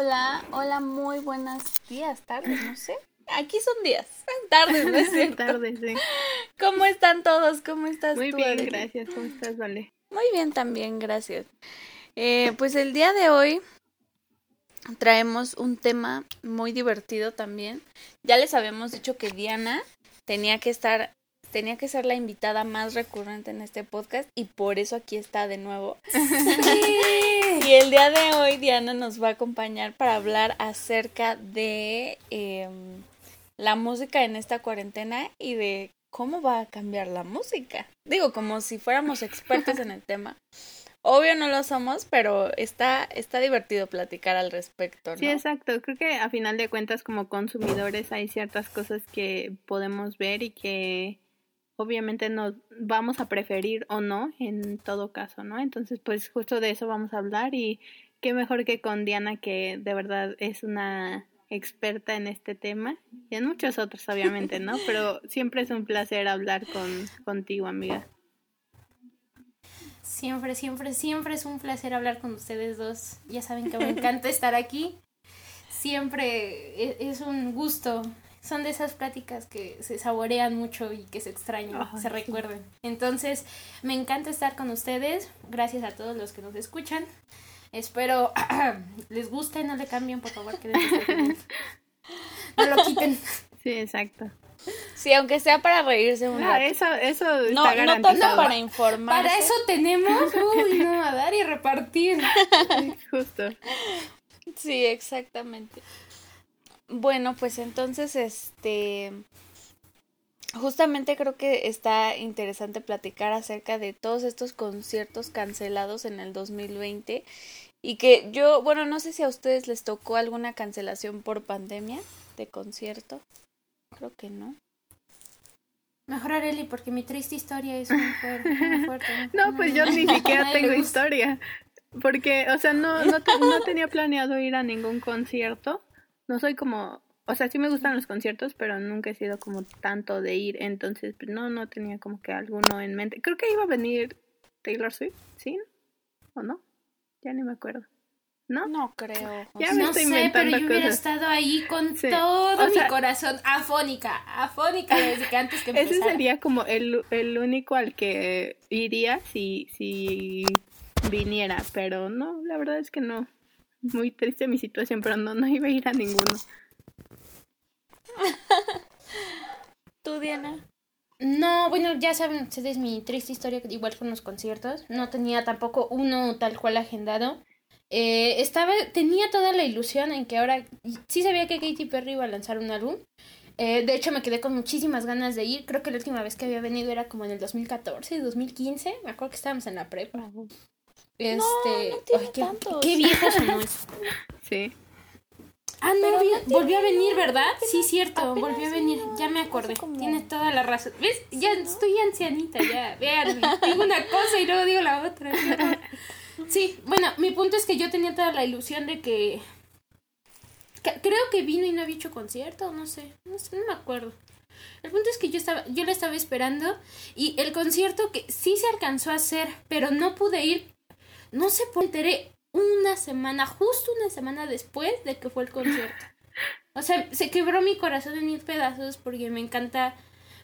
Hola, hola, muy buenos días, tardes, no sé. Aquí son días, tardes, ¿no es cierto? tardes, sí. ¿Cómo están todos? ¿Cómo estás Muy tú, bien, gracias. ¿Cómo estás, Vale? Muy bien también, gracias. Eh, pues el día de hoy traemos un tema muy divertido también. Ya les habíamos dicho que Diana tenía que estar, tenía que ser la invitada más recurrente en este podcast y por eso aquí está de nuevo. y el día de hoy Diana nos va a acompañar para hablar acerca de em, la música en esta cuarentena y de cómo va a cambiar la música. Digo, como si fuéramos expertos en el tema. Obvio no lo somos, pero está, está divertido platicar al respecto, ¿no? Sí, exacto. Creo que a final de cuentas como consumidores hay ciertas cosas que podemos ver y que obviamente nos vamos a preferir o no en todo caso, ¿no? Entonces, pues justo de eso vamos a hablar y qué mejor que con Diana que de verdad es una experta en este tema y en muchos otros obviamente, ¿no? Pero siempre es un placer hablar con contigo, amiga. Siempre, siempre, siempre es un placer hablar con ustedes dos. Ya saben que me encanta estar aquí. Siempre e- es un gusto. Son de esas pláticas que se saborean mucho y que se extrañan, Ay, se sí. recuerden. Entonces, me encanta estar con ustedes. Gracias a todos los que nos escuchan. Espero les guste, no le cambien, por favor, que no lo quiten. Sí, exacto. Sí, aunque sea para reírse un Ah, rato. eso eso No, está no tanto para informar. Para eso tenemos, uy, no, a dar y repartir. Justo. Sí, exactamente. Bueno, pues entonces, este, justamente creo que está interesante platicar acerca de todos estos conciertos cancelados en el 2020 y que yo, bueno, no sé si a ustedes les tocó alguna cancelación por pandemia de concierto. Creo que no. Mejor Areli, porque mi triste historia es muy fuerte. muy fuerte. No, pues yo ni siquiera tengo historia. Porque, o sea, no, no, te- no tenía planeado ir a ningún concierto. No soy como, o sea, sí me gustan los conciertos, pero nunca he sido como tanto de ir. Entonces, pues, no, no tenía como que alguno en mente. Creo que iba a venir Taylor Swift, ¿sí? ¿O no? Ya ni me acuerdo. ¿No? No creo. Ya me No estoy sé, pero yo hubiera estado ahí con Sí. todo O sea- mi corazón afónica, afónica desde que antes que Ese empezara. sería como el, el único al que iría si, si viniera, pero no, la verdad es que no. Muy triste mi situación, pero no, no iba a ir a ninguno. ¿Tú, Diana? No, bueno, ya saben ustedes mi triste historia, igual con los conciertos. No tenía tampoco uno tal cual agendado. Eh, estaba, tenía toda la ilusión en que ahora sí sabía que Katy Perry iba a lanzar un álbum. Eh, de hecho, me quedé con muchísimas ganas de ir. Creo que la última vez que había venido era como en el 2014, 2015. Me acuerdo que estábamos en la prepa. Este, no tiene ay, qué, tantos. qué viejo sonó eso. Sí. Ah, no, no tiene- volvió a venir, ¿verdad? Sí, cierto, apenas volvió a venir. Ya me acordé. como- Tienes toda la razón. ¿Ves? Ya estoy ancianita, ya. Vean, digo una cosa y luego digo la otra. Sí, bueno, mi punto es que yo tenía toda la ilusión de que... que- Creo que vino y no había hecho concierto, no sé, no sé, no me acuerdo. El punto es que yo estaba, yo la estaba esperando y el concierto que sí se alcanzó a hacer, pero no pude ir, no sé por qué me enteré una semana, justo una semana después de que fue el concierto. O sea, se quebró mi corazón en mil pedazos porque me encanta,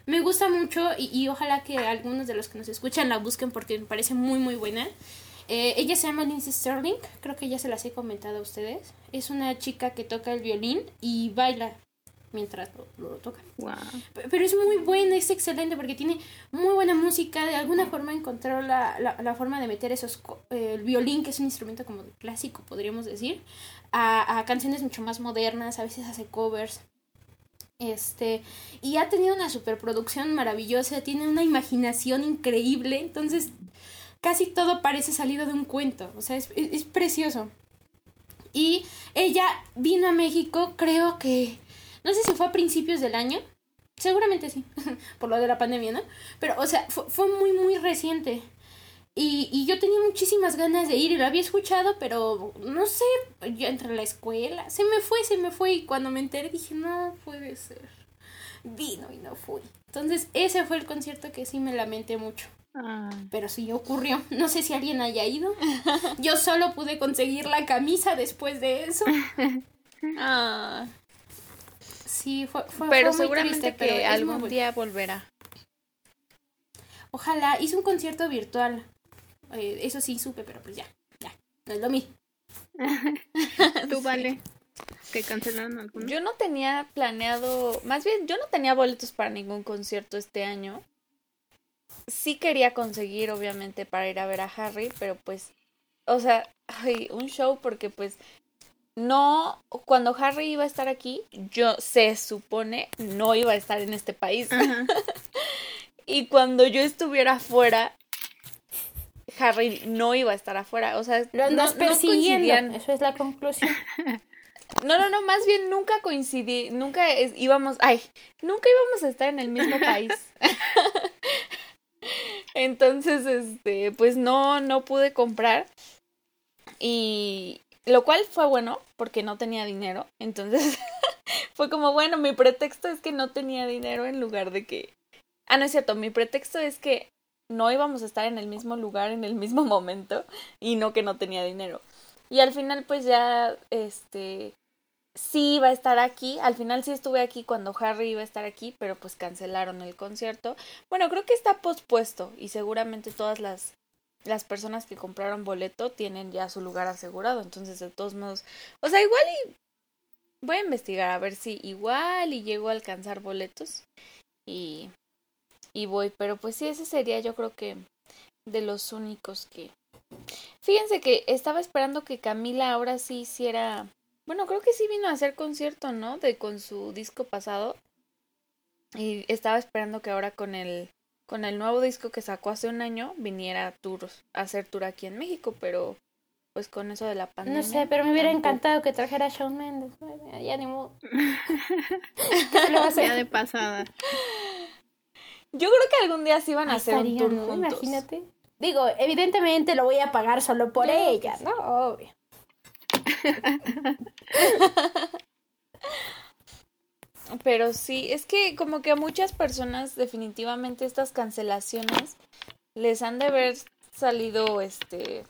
me gusta mucho y, y ojalá que algunos de los que nos escuchan la busquen porque me parece muy muy buena. Eh, ella se llama Lindsay Sterling, creo que ya se las he comentado a ustedes. Es una chica que toca el violín y baila mientras lo, lo toca. Wow. Pero es muy buena, es excelente porque tiene muy buena música. De alguna forma encontró la, la, la forma de meter esos eh, el violín, que es un instrumento como clásico, podríamos decir, a, a canciones mucho más modernas. A veces hace covers. Este, y ha tenido una superproducción maravillosa, tiene una imaginación increíble, entonces casi todo parece salido de un cuento, o sea, es, es- es precioso. Y ella vino a México, creo que, no sé si fue a principios del año, seguramente sí, por lo de la pandemia, ¿no? Pero, o sea, fue, fue muy, muy reciente. Y, y yo tenía muchísimas ganas de ir y lo había escuchado, pero no sé, yo entre la escuela, se me fue, se me fue y cuando me enteré dije, no puede ser. Vino y no fui. Entonces ese fue el concierto que sí me lamenté mucho. Ah, Pero sí ocurrió. No sé si alguien haya ido. Yo solo pude conseguir la camisa después de eso. Ah, Sí, fue, fue pero fue muy seguramente triste, pero que algún día volverá. Ojalá, hice un concierto virtual. Eh, eso sí supe, pero pues ya, ya, no es lo mismo. tú vale. ¿Te cancelaron alguno? Yo no tenía planeado, más bien, yo no tenía boletos para ningún concierto este año. Sí quería conseguir, obviamente, para ir a ver a Harry, pero pues, o sea, ay, un show porque pues no, cuando Harry iba a estar aquí, yo se supone no iba a estar en este país. Y cuando yo estuviera afuera, Harry no iba a estar afuera. O sea, Lo no, andas no persiguiendo. coincidían. Eso es la conclusión. No, no, no, más bien nunca coincidí, nunca es- íbamos, ay, nunca íbamos a estar en el mismo país. Entonces, este, pues no, no pude comprar. Y lo cual fue bueno, porque no tenía dinero. Entonces, fue como, bueno, mi pretexto es que no tenía dinero en lugar de que... Ah, no es cierto, mi pretexto es que no íbamos a estar en el mismo lugar en el mismo momento y no que no tenía dinero. Y al final pues ya este sí iba a estar aquí, al final sí estuve aquí cuando Harry iba a estar aquí, pero pues cancelaron el concierto. Bueno, creo que está pospuesto y seguramente todas las las personas que compraron boleto tienen ya su lugar asegurado, entonces de todos modos, o sea, igual y voy a investigar a ver si igual y llego a alcanzar boletos y y voy, pero pues sí, ese sería yo creo que de los únicos que... Fíjense que estaba esperando que Camila ahora sí hiciera... Bueno, creo que sí vino a hacer concierto, ¿no? De con su disco pasado. Y estaba esperando que ahora con el con el nuevo disco que sacó hace un año viniera a tour, a hacer tour aquí en México, pero pues con eso de la pandemia. No sé, pero me hubiera tampoco. encantado que trajera a Shawn Mendes. Ya, ya ni modo. ¿Qué se le va a hacer? Ya de pasada. Yo creo que algún día sí van a hacer un tour ¿no? juntos. Imagínate. Digo, evidentemente lo voy a pagar solo por ella. ¿no? Obvio. Pero sí, es que como que a muchas personas definitivamente estas cancelaciones les han de haber salido este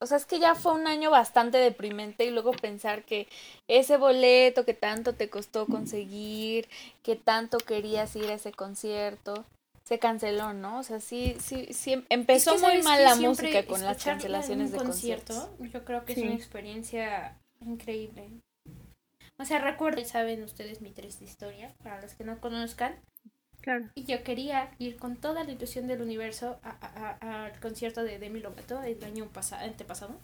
o sea, es que ya fue un año bastante deprimente y luego pensar que ese boleto que tanto te costó conseguir, que tanto querías ir a ese concierto, se canceló, ¿no? O sea, sí, sí, sí, empezó Es que, muy ¿sabes mal la música con las cancelaciones de concierto, conciertos. yo creo que Sí. es una experiencia increíble. O sea, recuerden, saben ustedes mi triste historia, para los que no conozcan. Claro. Y yo quería ir con toda la ilusión del universo a- a- a- al concierto de Demi Lovato el año pasado, antepasado.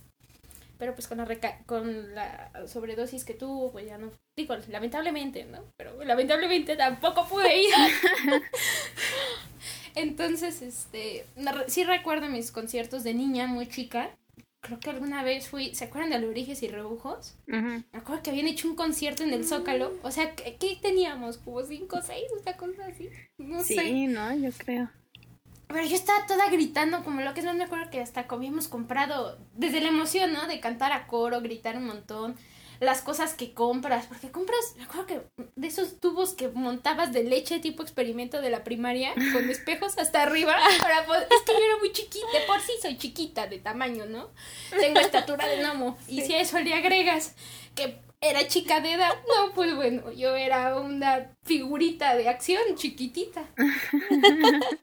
Pero pues con la, reca- con la sobredosis que tuvo, pues ya no. Digo, lamentablemente, ¿no? Pero lamentablemente tampoco pude ir. Entonces, este. no Sí recuerdo mis conciertos de niña muy chica. Creo que alguna vez fui. ¿Se acuerdan de Alebrijes y Rebujos? Me acuerdo que habían hecho un concierto en el Zócalo. O sea, ¿qué, qué teníamos? ¿Como cinco o seis? Una cosa así. No sé. Sí, no, yo creo. Pero yo estaba toda gritando, como lo que es más me acuerdo que hasta habíamos comprado, desde la emoción, ¿no? De cantar a coro, gritar un montón, las cosas que compras, porque compras, me acuerdo que de esos tubos que montabas de leche tipo experimento de la primaria, con espejos hasta arriba, para poder- es que yo era muy chiquita, de por sí soy chiquita de tamaño, ¿no? Tengo estatura de gnomo, y si a eso le agregas que era chica de edad, no, pues bueno, yo era una figurita de acción chiquitita.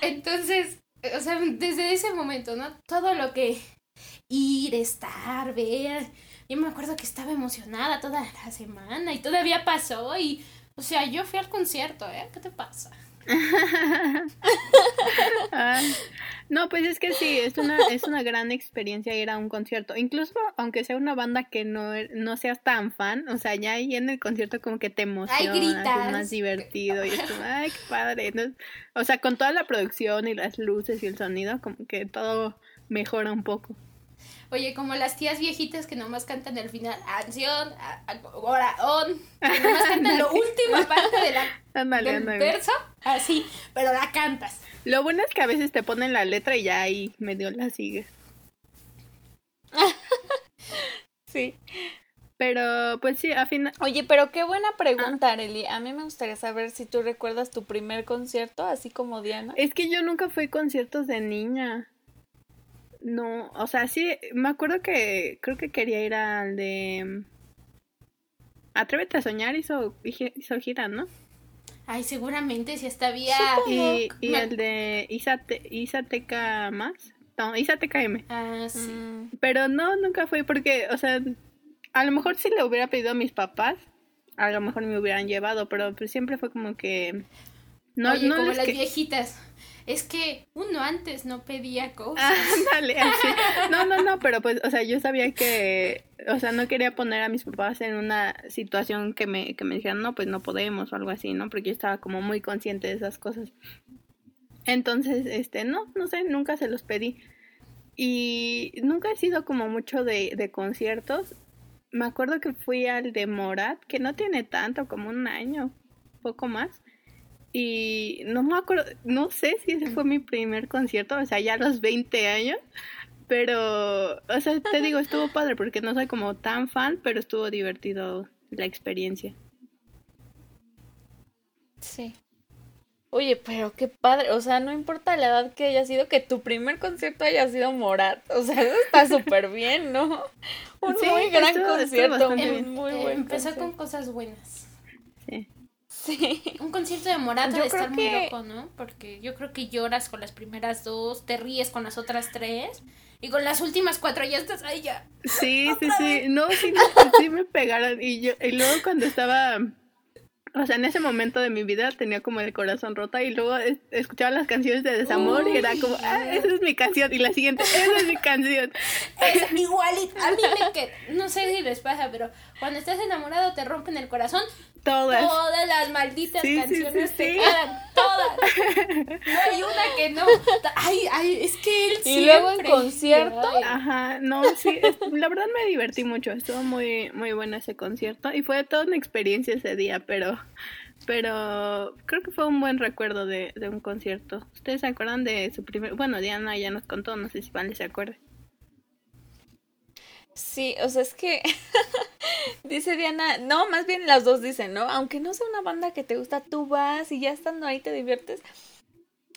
Entonces, o sea, desde ese momento, ¿no? Todo lo que ir, estar, ver. Yo me acuerdo que estaba emocionada toda la semana y todavía pasó y, o sea, yo fui al concierto, ¿eh? ¿Qué te pasa? Ay, No, pues es que sí, es una, es una gran experiencia ir a un concierto. Incluso aunque sea una banda que no, no seas tan fan, o sea, ya ahí en el concierto como que te emociona, gritas. es más divertido y es como, ay, qué padre. ¿no? O sea, con toda la producción y las luces y el sonido, como que todo mejora un poco. Oye, como las tías viejitas que nomás cantan al final, acción, a- a- oraón, que nomás cantan la última parte de la, del verso, así, pero la cantas. Lo bueno es que a veces te ponen la letra y ya ahí medio la sigues. Sí. Pero pues sí, al final... Oye, pero qué buena pregunta, Areli. A mí me gustaría saber si tú recuerdas tu primer concierto, así como Diana. Es que yo nunca fui a conciertos de niña. No, o sea, sí, me acuerdo que creo que quería ir al de... Atrévete a soñar, hizo, hizo gira, ¿no? Ay, seguramente si hasta había... Y, y Me- el de Isate, Isateca más. No, Isateca M. Ah, sí. Mm, Pero no, nunca fui porque, o sea, a lo mejor si le hubiera pedido a mis papás, a lo mejor me hubieran llevado, pero pues siempre fue como que... No, Oye, no como las que- viejitas. Es que uno antes no pedía cosas. Ah, así. No, no, no, pero pues, o sea, yo sabía que, o sea, no quería poner a mis papás en una situación que me, que me dijeran, no, pues no podemos o algo así, ¿no? Porque yo estaba como muy consciente de esas cosas. Entonces, este, no, no sé, nunca se los pedí. Y nunca he sido como mucho de, de conciertos. Me acuerdo que fui al de Morat, que no tiene tanto, como un año, poco más. Y no me acuerdo, no sé si ese fue mi primer concierto, o sea, ya a los 20 años. Pero, o sea, te digo, estuvo padre porque no soy como tan fan, pero estuvo divertido la experiencia. sí. Oye, pero qué padre. O sea, no importa la edad que haya sido, que tu primer concierto haya sido Morat. O sea, eso está súper bien, ¿no? Un Sí, muy gran estuvo- estuvo concierto. bastante un bien. muy Eh, buen empezó concierto. con cosas buenas. Sí. Un concierto de Morata Yo de estar muy loco, ¿no? Porque yo creo que lloras con las primeras dos, te ríes con las otras tres, y con las últimas cuatro ya estás ahí ya. Sí, sí, sí. No, sí, sí me pegaron. Y yo, y luego cuando estaba, o sea, en ese momento de mi vida tenía como el corazón roto y luego es- escuchaba las canciones de desamor y era como, ah, esa es mi canción. Y la siguiente, esa es mi canción. Es igualito. A mí me que no sé si les pasa, pero cuando estás enamorado te rompen el corazón. Todas. Todas las malditas Sí, canciones sí, te sí. quedan, todas. No hay una que no. Ay, ay, es que él Y luego en concierto, Ay. Ajá, no, sí, es- la verdad me divertí mucho, estuvo muy, muy bueno ese concierto y fue toda una experiencia ese día, pero, pero creo que fue un buen recuerdo de, de un concierto. ¿Ustedes se acuerdan de su primer, bueno, Diana ya nos contó, no sé si Vale se acuerda. Sí, o sea, es que dice Diana, no, más bien las dos dicen, ¿no? Aunque no sea una banda que te gusta, tú vas y ya estando ahí te diviertes.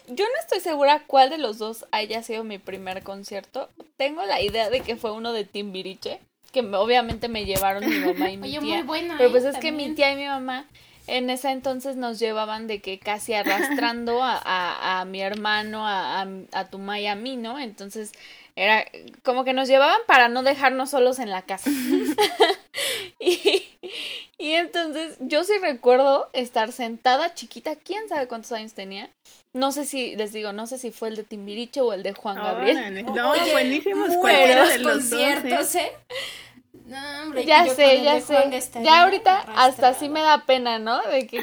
Yo no estoy segura cuál de los dos haya sido mi primer concierto. Tengo la idea de que fue uno de Timbiriche, que me- obviamente me llevaron mi mamá y mi Oye, tía. muy. Pero ¿eh? pues es que mi tía y mi mamá en ese entonces nos llevaban de que casi arrastrando a, a, a mi hermano, a, a, tu ma y a mí, ¿no? Entonces era como que nos llevaban para no dejarnos solos en la casa. y, y entonces yo sí recuerdo estar sentada chiquita, quién sabe cuántos años tenía. No sé si, les digo, no sé si fue el de Timbiriche o el de Juan Gabriel. Órale, No, Oye, buenísimos cualquiera de los dos. ¿eh? conciertos, ¿eh? No, hombre, Ya sé, ya sé. Ya ahorita hasta sí me da pena, ¿no? De que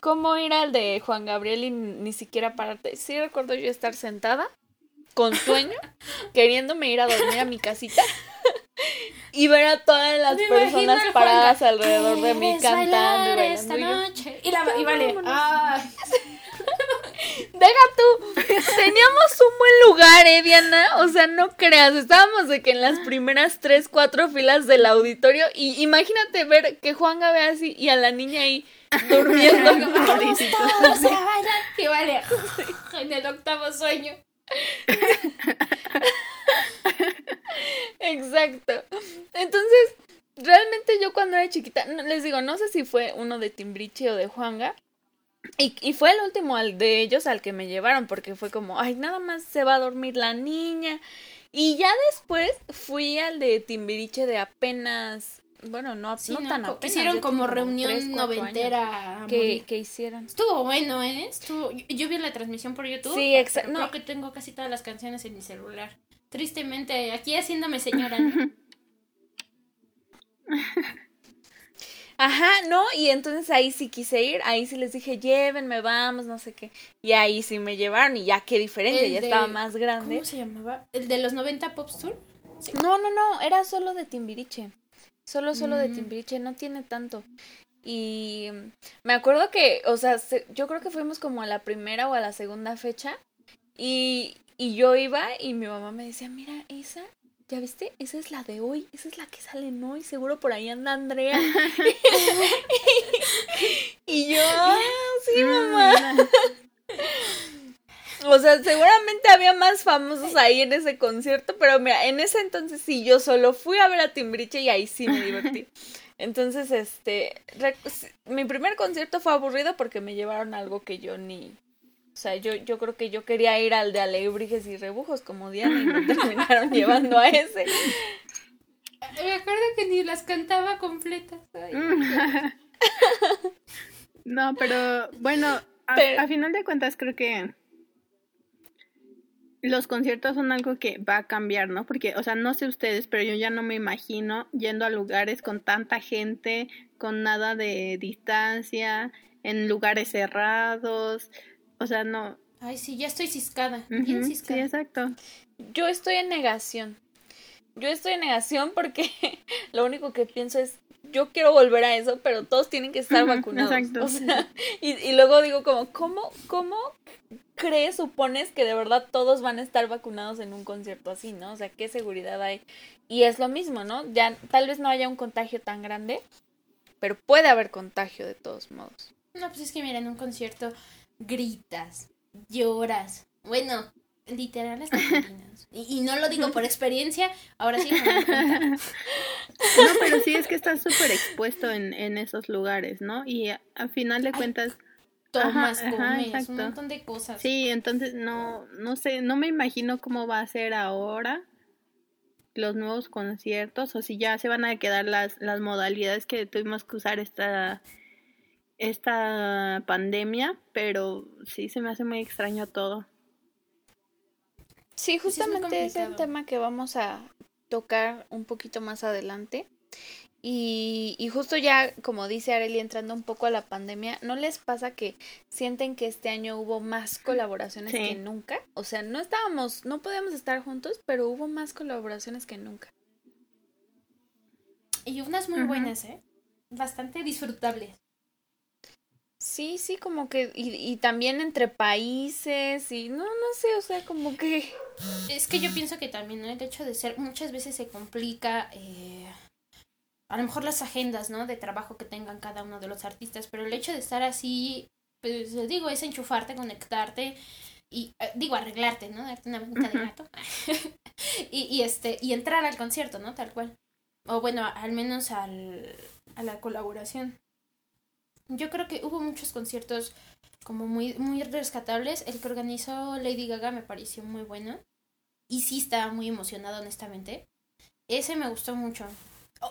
cómo ir al de Juan Gabriel y ni siquiera pararte. Sí recuerdo yo estar sentada con sueño, queriéndome ir a dormir a mi casita y ver a todas las Me personas paradas alrededor de mí "¿Quieres cantando y bailar bailando. noche? Y, la, y vale, ay, Deja tú, teníamos un buen lugar, ¿eh, Diana? O sea, no creas, estábamos de que en las primeras tres, cuatro filas del auditorio y imagínate ver que Juan ve así y a la niña ahí durmiendo. Todos. Y vale, en el octavo sueño. Exacto. Entonces, realmente yo cuando era chiquita, les digo, no sé si fue uno de Timbriche o de Juanga. Y, y fue el último al de ellos al que me llevaron, porque fue como, ay, nada más se va a dormir la niña. Y ya después fui al de Timbiriche de apenas, bueno, no, Sí, no, ¿no? tan apenas. Hicieron como reunión noventera. Que, que hicieron. Estuvo bueno, ¿eh? Estuvo... Yo, yo vi la transmisión por YouTube. Sí, exacto. Creo que tengo casi todas las canciones en mi celular. Tristemente, aquí haciéndome señora. Ajá, no, y entonces ahí sí quise ir, ahí sí les dije, llévenme, vamos, no sé qué. Y ahí sí me llevaron y ya qué diferencia, El ya de- estaba más grande. ¿Cómo se llamaba? ¿El de los 90 Pop Tour? No, no, no, era solo de Timbiriche. Solo, solo de Mm. Timbiriche, no tiene tanto. Y me acuerdo que, o sea, se- yo creo que fuimos como a la primera o a la segunda fecha. Y, y yo iba y mi mamá me decía, mira, esa, ¿ya viste? Esa es la de hoy, esa es la que sale en hoy, seguro por ahí anda Andrea. y yo, "Ah, sí, mamá. O sea, seguramente había más famosos ahí en ese concierto, pero mira, en ese entonces sí, yo solo fui a ver a Timbriche y ahí sí me divertí. Entonces, este, mi primer concierto fue aburrido porque me llevaron algo que yo ni, o sea, yo, yo creo que yo quería ir al de Alebrijes y Rebujos como Diana y me terminaron llevando a ese. Me acuerdo que ni las cantaba completas. Ay, No, pero bueno, a, Pero- a final de cuentas creo que los conciertos son algo que va a cambiar, ¿no? Porque, o sea, no sé ustedes, pero yo ya no me imagino yendo a lugares con tanta gente, con nada de distancia, en lugares cerrados. O sea, no. Ay, sí, ya estoy ciscada. Bien Ujú, Sí, ciscada. exacto. Yo estoy en negación. Yo estoy en negación porque lo único que pienso es, yo quiero volver a eso, pero todos tienen que estar vacunados. exacto. O sea, y, y luego digo como, ¿cómo, cómo crees, supones que de verdad todos van a estar vacunados en un concierto así, ¿no? O sea, ¿qué seguridad hay? Y es lo mismo, ¿no? Ya tal vez no haya un contagio tan grande, pero puede haber contagio de todos modos. No, pues es que mira, en un concierto gritas, lloras. Bueno, literal hasta y, y no lo digo por experiencia, ahora sí me. No, pero sí es que estás súper expuesto en, en esos lugares, ¿no? Y a, a final de cuentas, Tomas, Ajá, comes, un montón de cosas. Sí, entonces no, no sé, no me imagino cómo va a ser ahora los nuevos conciertos o si ya se van a quedar las, las modalidades que tuvimos que usar esta, esta pandemia, pero sí se me hace muy extraño todo. Sí, es justamente es el complicado. tema que vamos a tocar un poquito más adelante. Y, y justo ya, como dice Areli, entrando un poco a la pandemia, ¿no les pasa que sienten que este año hubo más colaboraciones Sí. que nunca? O sea, no estábamos, no podíamos estar juntos, pero hubo más colaboraciones que nunca. Y unas muy buenas, ¿eh? Bastante disfrutables. Sí, sí, como que, y, y también entre países, y no, no sé, o sea, como que... Es que yo pienso que también, ¿no? El hecho de ser, muchas veces se complica, eh, a lo mejor las agendas, ¿no? De trabajo que tengan cada uno de los artistas, pero el hecho de estar así, pues les digo, es enchufarte, conectarte y, eh, digo, arreglarte, ¿no? Darte una manita de gato y, y, este, y entrar al concierto, ¿no? Tal cual. O bueno, al menos al, a la colaboración. Yo creo que hubo muchos conciertos como muy, muy rescatables. El que organizó Lady Gaga me pareció muy bueno. Y sí estaba muy emocionada, honestamente. Ese me gustó mucho.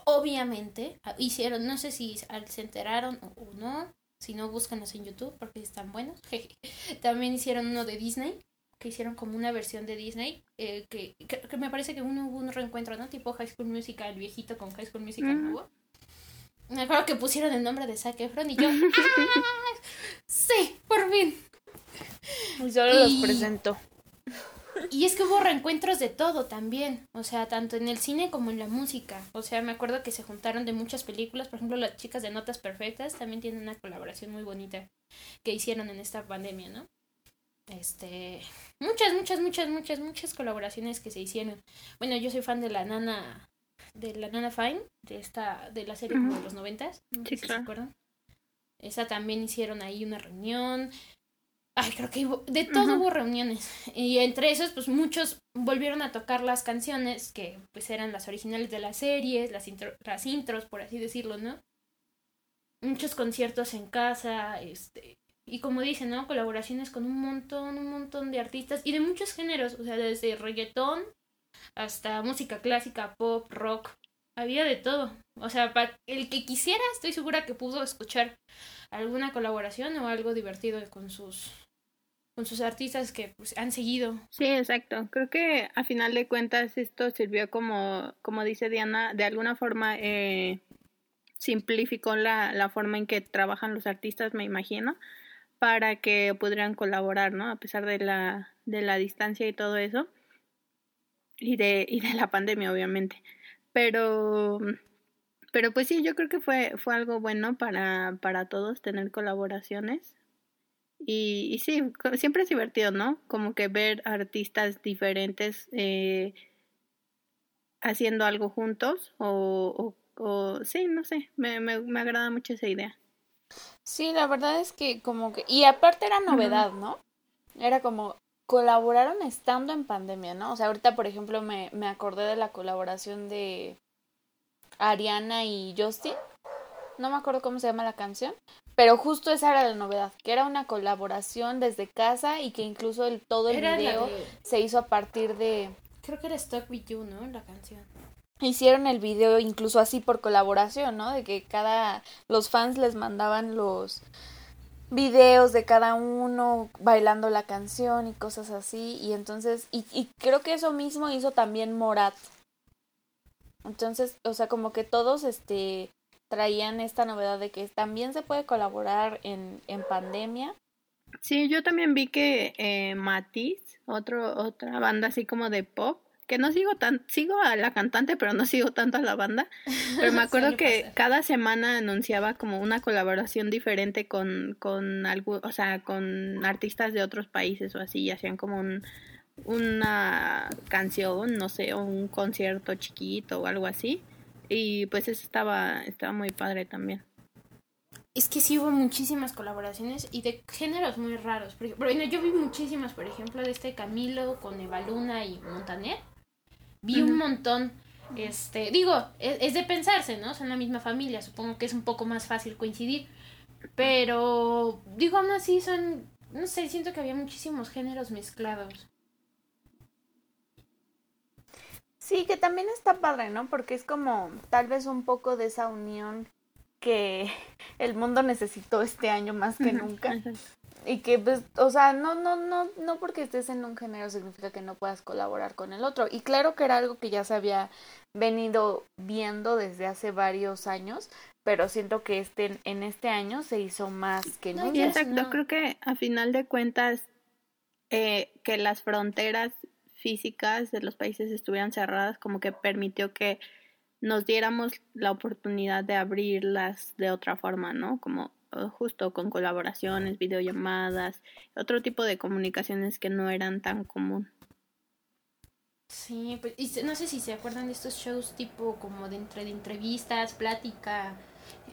Obviamente, ah, hicieron, no sé si se enteraron o, no. Si no, búscanlos en YouTube porque están buenos. También hicieron uno de Disney. Que hicieron como una versión de Disney. eh, que, que, que me parece que uno hubo un reencuentro, ¿no? Tipo High School Musical, el viejito con High School Musical nuevo. Me acuerdo que pusieron el nombre de Zac Efron y yo. ¡Ah! Sí, por fin. Y solo los Y- presento. Y es que hubo reencuentros de todo también, o sea, tanto en el cine como en la música. O sea, me acuerdo que se juntaron de muchas películas, por ejemplo, las chicas de Notas Perfectas también tienen una colaboración muy bonita que hicieron en esta pandemia, ¿no? Este, muchas, muchas, muchas, muchas, muchas colaboraciones que se hicieron. Bueno, yo soy fan de la nana, de la nana Fine, de esta, de la serie como de los noventas, no sé si se claro. acuerdan. Esa también hicieron ahí una reunión. Ay, creo que hubo- de todo hubo reuniones. Y entre esos, pues muchos volvieron a tocar las canciones que pues eran las originales de las series, las, intro- las intros, por así decirlo, ¿no? Muchos conciertos en casa, este, y como dicen, ¿no? Colaboraciones con un montón, un montón de artistas y de muchos géneros, o sea, desde reggaetón hasta música clásica, pop, rock, había de todo. O sea, para el que quisiera, estoy segura que pudo escuchar alguna colaboración o algo divertido con sus con sus artistas que pues, han seguido. Sí, exacto. Creo que a final de cuentas esto sirvió como, como dice Diana, de alguna forma eh, simplificó la, la forma en que trabajan los artistas, me imagino, para que pudieran colaborar, ¿no? A pesar de la, de la distancia y todo eso. y de, y de la pandemia, obviamente. Pero, pero pues sí, yo creo que fue, fue algo bueno para, para todos tener colaboraciones. Y, y sí, siempre es divertido, ¿no? Como que ver artistas diferentes eh, haciendo algo juntos o, o, o sí, no sé, me, me, me agrada mucho esa idea. Sí, la verdad es que como que... Y aparte era novedad, ¿no? Era como colaboraron estando en pandemia, ¿no? O sea, ahorita, por ejemplo, me, me acordé de la colaboración de Ariana y Justin. No me acuerdo cómo se llama la canción. Pero justo esa era la novedad, que era una colaboración desde casa y que incluso el, todo el Era video de- se hizo a partir de... Creo que era Stuck With You, ¿no? La canción. Hicieron el video incluso así por colaboración, ¿no? De que cada... Los fans les mandaban los videos de cada uno bailando la canción y cosas así. Y entonces... Y, y creo que eso mismo hizo también Morat. Entonces, o sea, como que todos, este traían esta novedad de que también se puede colaborar en, en pandemia. Sí, yo también vi que eh, Matiz, otro, otra banda así como de pop, que no sigo tan, sigo a la cantante, pero no sigo tanto a la banda, pero me acuerdo que cada semana anunciaba como una colaboración diferente con, con algo, o sea, con artistas de otros países o así, y hacían como un, una canción, no sé, o un concierto chiquito o algo así, y pues eso estaba, estaba muy padre también. Es que sí hubo muchísimas colaboraciones y de géneros muy raros. Por ejemplo, bueno, yo vi muchísimas, por ejemplo, de este Camilo con Eva Luna y Montaner. Vi un montón. Este, digo, es, es de pensarse, ¿no? Son la misma familia, supongo que es un poco más fácil coincidir. Pero, digo, aún así son, no sé, siento que había muchísimos géneros mezclados. Sí, que también está padre, ¿no? Porque es como tal vez un poco de esa unión que el mundo necesitó este año más que nunca. Y que, pues, o sea, no, no, no, no porque estés en un género significa que no puedas colaborar con el otro. Y claro que era algo que ya se había venido viendo desde hace varios años, pero siento que este, en este año se hizo más que No, nunca. Ya exacto. no. Creo que a final de cuentas eh, que las fronteras físicas de los países estuvieran cerradas como que permitió que nos diéramos la oportunidad de abrirlas de otra forma, ¿no? Como eh, justo con colaboraciones, videollamadas, otro tipo de comunicaciones que no eran tan común. Sí, pues, y no sé si se acuerdan de estos shows tipo como de entre de entrevistas, plática,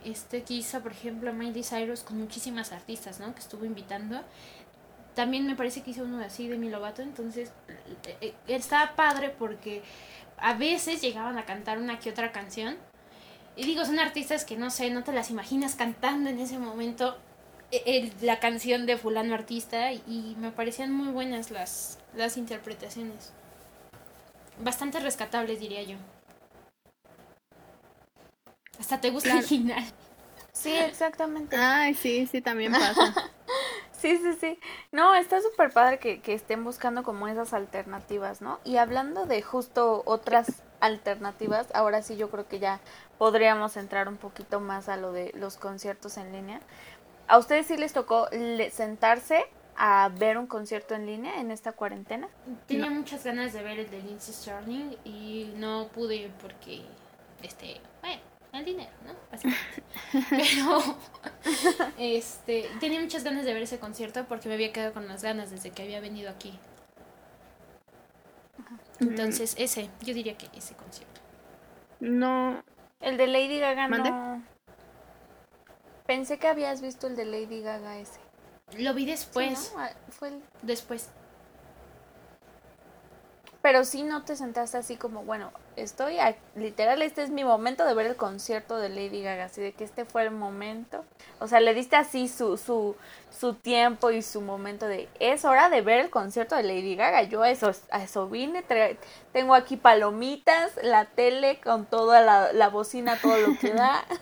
este que hizo por ejemplo Miley Cyrus con muchísimas artistas, ¿no? Que estuvo invitando. También me parece que hizo uno así de Mi Lovato, entonces eh, eh, estaba padre porque a veces llegaban a cantar una que otra canción. Y digo, son artistas que no sé, no te las imaginas cantando en ese momento eh, el- la canción de fulano artista y me parecían muy buenas las, las interpretaciones bastante rescatables, diría yo. Hasta te gusta el final. Sí, exactamente. Ay, sí, sí, también pasa. Sí, sí, sí. No, está súper padre que, que estén buscando como esas alternativas, ¿no? Y hablando de justo otras alternativas, ahora sí yo creo que ya podríamos entrar un poquito más a lo de los conciertos en línea. ¿A ustedes sí les tocó le- sentarse a ver un concierto en línea en esta cuarentena? Tenía muchas ganas de ver el de Lindsay Sterling y no pude porque, este, bueno, el dinero, ¿no? Básicamente. Pero, este, tenía muchas ganas de ver ese concierto porque me había quedado con las ganas desde que había venido aquí. Entonces, ese, yo diría que ese concierto. No, El de Lady Gaga ¿Mande? no. Pensé que habías visto el de Lady Gaga ese. Lo vi Sí, después, ¿no? Ah, Fue el después. Pero sí no te sentaste así como, bueno, estoy, a- literal, este es mi momento de ver el concierto de Lady Gaga, así de que este fue el momento. O sea, le diste así su, su, su tiempo y su momento de, es hora de ver el concierto de Lady Gaga. Yo a eso, eso vine, tengo aquí palomitas, la tele con toda la, la bocina, todo lo que da.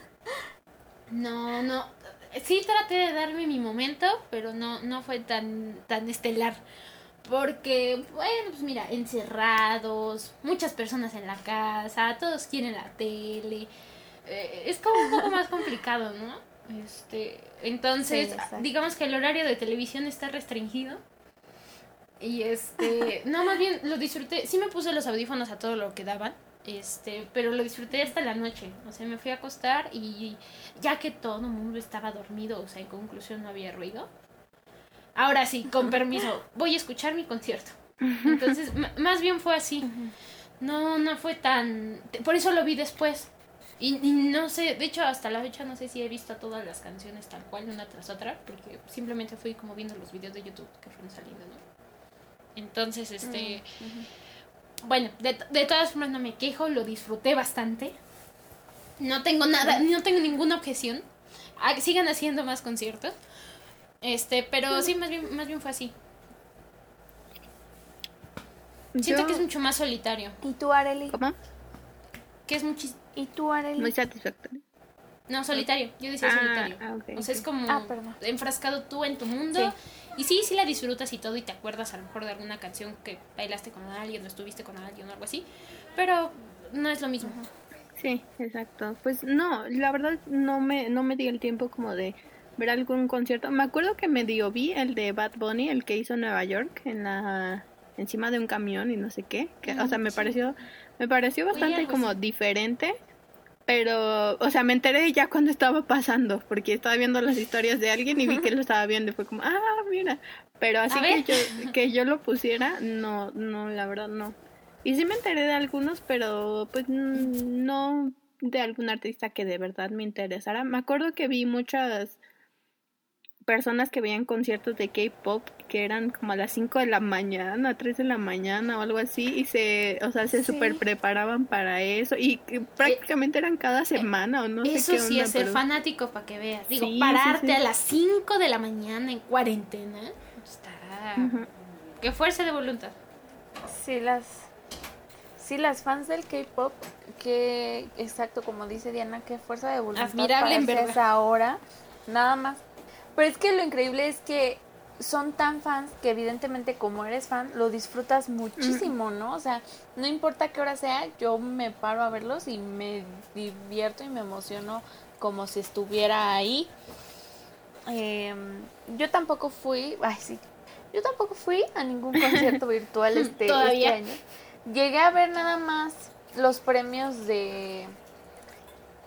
No, no. Sí traté de darme mi momento, pero no, no fue tan, tan estelar. Porque, bueno, pues mira, encerrados, muchas personas en la casa, todos quieren la tele. Eh, es como un poco más complicado, ¿no? Este, entonces, Sí, digamos que el horario de televisión está restringido. Y este, no, más bien lo disfruté. Sí me puse los audífonos a todo lo que daban. Este, pero lo disfruté hasta la noche. O sea, me fui a acostar y ya que todo el mundo estaba dormido, o sea, en conclusión no había ruido. Ahora sí, con permiso, voy a escuchar mi concierto. Entonces, más bien fue así. No, no fue tan... Por eso lo vi después. Y, y no sé, de hecho hasta la fecha no sé si he visto todas las canciones tal cual, una tras otra, porque simplemente fui como viendo los videos de YouTube que fueron saliendo, ¿no? Entonces, este... Bueno, de, de todas formas no me quejo, lo disfruté bastante. No tengo nada, no tengo ninguna objeción. Ah, sigan haciendo más conciertos. Este, pero sí, más bien, más bien fue así. Siento Yo- que es mucho más solitario. ¿Y tú, Areli? ¿Cómo? Que es muchis... ¿Y tú, Areli? Muy satisfactorio. No, solitario. Yo decía Ah, solitario. ah, ok, o sea, es ok. como Ah, perdón. enfrascado tú en tu mundo. Y sí, sí la disfrutas y todo y te acuerdas a lo mejor de alguna canción que bailaste con alguien o estuviste con alguien o algo así. Pero no es lo mismo. Sí, exacto. Pues no, la verdad no me, no me di el tiempo como de ver algún concierto. Me acuerdo que medio vi el de Bad Bunny, el que hizo en Nueva York, en la encima de un camión y no sé qué. Que, o sea, me pareció, me pareció bastante como así. diferente. Pero, o sea, me enteré ya cuando estaba pasando, porque estaba viendo las historias de alguien y vi que lo estaba viendo y fue como, ah, mira. Pero así que yo, que yo lo pusiera, no, no, la verdad no. Y sí me enteré de algunos, pero pues no de algún artista que de verdad me interesara. Me acuerdo que vi muchas personas que veían conciertos de K-pop que eran como a las 5 de la mañana, 3 de la mañana o algo así y se, o sea, se Sí. super preparaban para eso y que prácticamente eran cada semana o no sé Eso qué sí onda, es ser pero- fanático para que veas. Digo, Sí, sí, pararte sí. a las 5 de la mañana en cuarentena. Está. Qué fuerza de voluntad. Sí, las, sí, las fans del K-pop, que exacto, como dice Diana, qué fuerza de voluntad Admirable en verdad. esa hora, nada más. Pero es que lo increíble es que son tan fans que evidentemente como eres fan lo disfrutas muchísimo, ¿no? O sea, no importa qué hora sea, yo me paro a verlos y me divierto y me emociono como si estuviera ahí. Em, yo tampoco fui, ay sí, yo tampoco fui a ningún concierto virtual este, este año. Llegué a ver nada más los premios de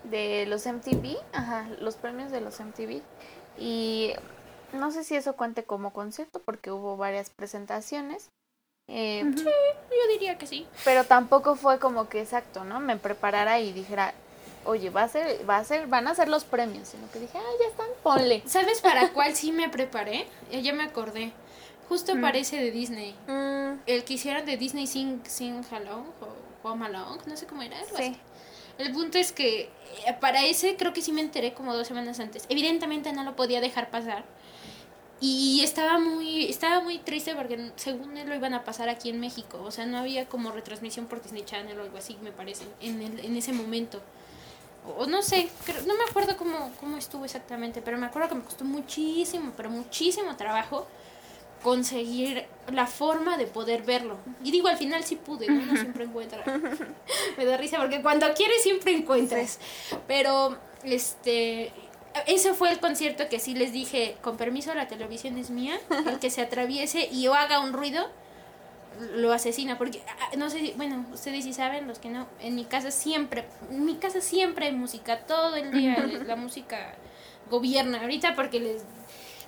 de los MTV, ajá, los premios de los MTV y no sé si eso cuente como concierto porque hubo varias presentaciones. Eh, Yo diría que sí. pero tampoco fue como que exacto, ¿no? Me preparara y dijera, oye, va a ser, va a ser, van a ser los premios, sino que dije, ah, ya están, ponle. ¿Sabes para cuál sí me preparé? Eh, ya me acordé. Justo parece de Disney. Mm, El que hicieron de Disney Sing, Sing Along o Home Along, no sé cómo era. algo sí. así. El punto es que eh, para ese creo que sí me enteré como dos semanas antes. Evidentemente no lo podía dejar pasar. Y estaba muy, estaba muy triste porque según él lo iban a pasar aquí en México. O sea, no había como retransmisión por Disney Channel o algo así, me parece, en, el, en ese momento. O no sé, creo- no me acuerdo cómo, cómo estuvo exactamente, pero me acuerdo que me costó muchísimo, pero muchísimo trabajo conseguir la forma de poder verlo. Y digo, al final sí pude, ¿no? Uno siempre encuentra. Me da risa porque cuando quieres siempre encuentras. Pero, este, ese fue el concierto que sí les dije, con permiso, la televisión es mía. El que se atraviese y o haga un ruido, lo asesina. Porque, ah, no sé, si- bueno, ustedes sí saben, los que no, en mi casa siempre, en mi casa siempre hay música, todo el día la música gobierna. Ahorita porque les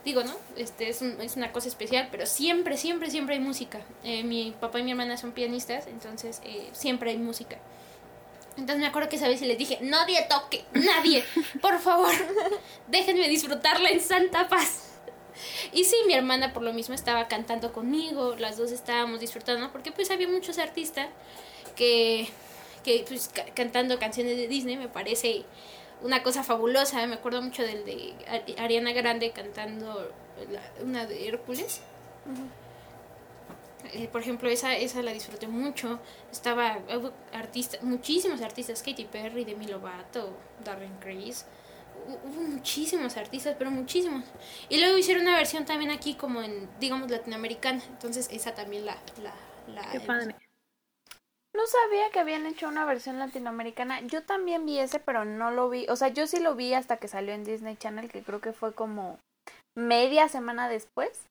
digo, ¿no? Este es, un- una cosa especial, pero siempre, siempre, siempre hay música. Eh, mi papá y mi hermana son pianistas, entonces eh, siempre hay música. Entonces me acuerdo que esa vez les dije, nadie toque, nadie, por favor, déjenme disfrutarla en santa paz. Y sí, mi hermana por lo mismo estaba cantando conmigo, las dos estábamos disfrutando, porque pues había muchos artistas que, que pues ca- cantando canciones de Disney me parece una cosa fabulosa. Me acuerdo mucho del de Ari- Ariana Grande cantando la- una de Hércules. Eh, por ejemplo, esa, esa la disfruté mucho. Estaba hubo artistas, muchísimos artistas, Katy Perry, Demi Lovato, Darren Criss. Hu- Hubo muchísimos artistas, pero muchísimos. Y luego hicieron una versión también aquí como en, digamos, latinoamericana. Entonces esa también la... la, la Qué padre. No sabía que habían hecho una versión latinoamericana. Yo también vi ese, pero no lo vi. O sea, yo sí lo vi hasta que salió en Disney Channel, que creo que fue como media semana después.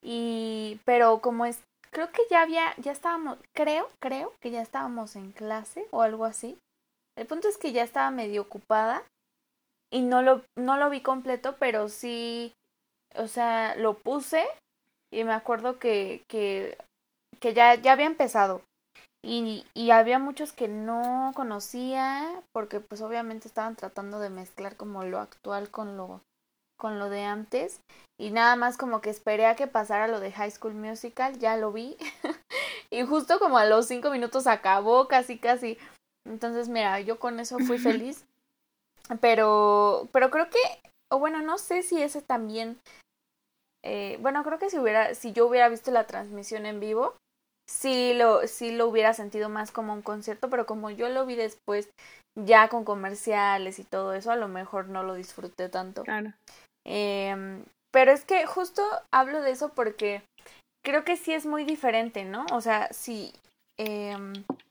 Y, pero como es, creo que ya había, ya estábamos, creo, creo que ya estábamos en clase o algo así. El punto es que ya estaba medio ocupada y no lo, no lo vi completo, pero sí, o sea, lo puse y me acuerdo que, que, que ya, ya había empezado. Y, y había muchos que no conocía porque pues obviamente estaban tratando de mezclar como lo actual con lo con lo de antes y nada más como que esperé a que pasara lo de High School Musical, ya lo vi y justo como a los cinco minutos acabó casi casi. Entonces mira, yo con eso fui feliz. Pero, pero creo que, o bueno, no sé si ese también, eh, bueno, creo que si hubiera, si yo hubiera visto la transmisión en vivo, sí lo, sí lo hubiera sentido más como un concierto, pero como yo lo vi después, ya con comerciales y todo eso, a lo mejor no lo disfruté tanto. Claro. Eh, pero es que justo hablo de eso porque creo que sí es muy diferente, ¿no? O sea, si, eh,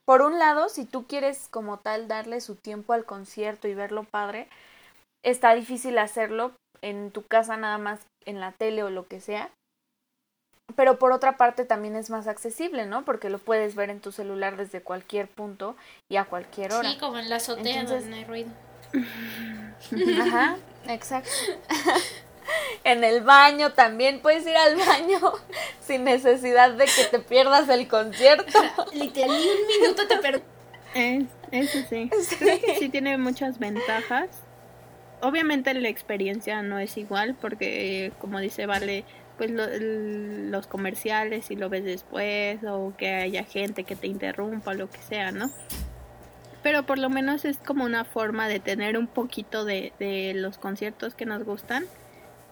por un lado, si tú quieres como tal darle su tiempo al concierto y verlo padre, está difícil hacerlo en tu casa nada más en la tele o lo que sea. Pero por otra parte también es más accesible, ¿no? Porque lo puedes ver en tu celular desde cualquier punto y a cualquier hora. Sí, como en la azotea Entonces- donde no hay ruido. Ajá, exacto. en el baño también puedes ir al baño sin necesidad de que te pierdas el concierto. Literal, ni un minuto te perdí. Es, eso sí. Creo que sí tiene muchas ventajas. Obviamente la experiencia no es igual porque, como dice Vale, pues lo- el- los comerciales si lo ves después o que haya gente que te interrumpa o lo que sea, ¿no? Pero por lo menos es como una forma de tener un poquito de, de los conciertos que nos gustan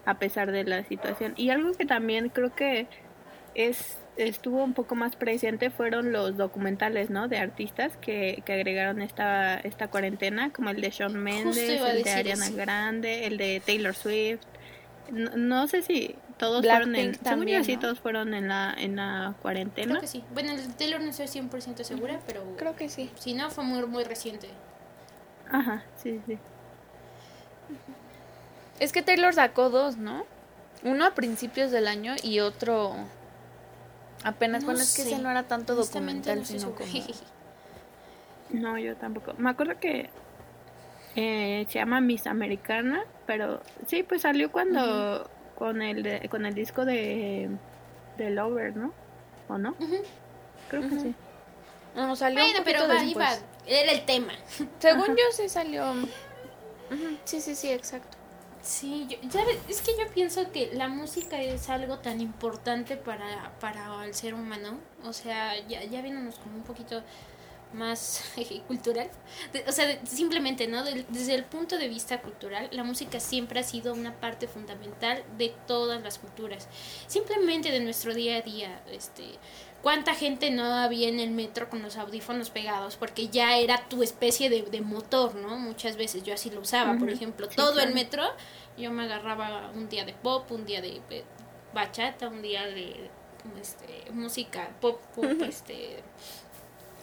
a pesar de la situación. Y algo que también creo que es estuvo un poco más presente fueron los documentales, ¿no? De artistas que, que agregaron esta, esta cuarentena, como el de Shawn Mendes, el de Ariana eso. Grande, el de Taylor Swift. No, no sé si todos fueron en... También, sí todos fueron en la, en la cuarentena. Creo que sí. Bueno, el Taylor no estoy 100% segura, pero Creo que sí. si no, fue muy, muy reciente. Ajá, sí, sí. Es que Taylor sacó dos, ¿no? Uno a principios del año y otro apenas. No bueno, es que ese no era tanto documental, no sino como... No, yo tampoco. Me acuerdo que eh, se llama Miss Americana, pero sí, pues salió cuando con el de- con el disco de de Lover, ¿no? ¿O no? Creo que sí. No, salió un Bueno, pero poquito va, iba. Era el tema. Según yo sí salió... Sí, sí, sí, exacto. Sí, yo, ya ves, es que yo pienso que la música es algo tan importante para, para el ser humano. O sea, ya, ya viéndonos como un poquito más cultural. De- o sea, simplemente, ¿no? Desde el punto de vista cultural, la música siempre ha sido una parte fundamental de todas las culturas. Simplemente de nuestro día a día, este... ¿Cuánta gente no había en el metro con los audífonos pegados? Porque ya era tu especie de, de motor, ¿no? Muchas veces yo así lo usaba, por ejemplo. Sí, todo el metro, yo me agarraba un día de pop, un día de bachata, un día de este, música pop, pop este,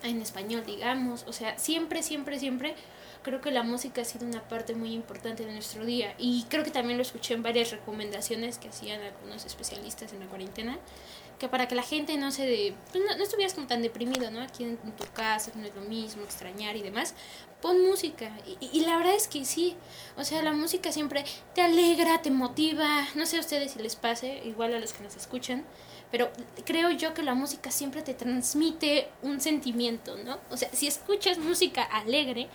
en español, digamos. O sea, siempre, siempre, siempre creo que la música ha sido una parte muy importante de nuestro día. Y creo que también lo escuché en varias recomendaciones que hacían algunos especialistas en la cuarentena. Que para que la gente no se de, pues no, no estuvieras como tan deprimido, ¿no? Aquí en, tu casa, no es lo mismo, extrañar y demás. Pon música. Y- y la verdad es que sí. O sea, la música siempre te alegra, te motiva. No sé a ustedes si les pase, igual a los que nos escuchan. Pero creo yo que la música siempre te transmite un sentimiento, ¿no? O sea, si escuchas música alegre,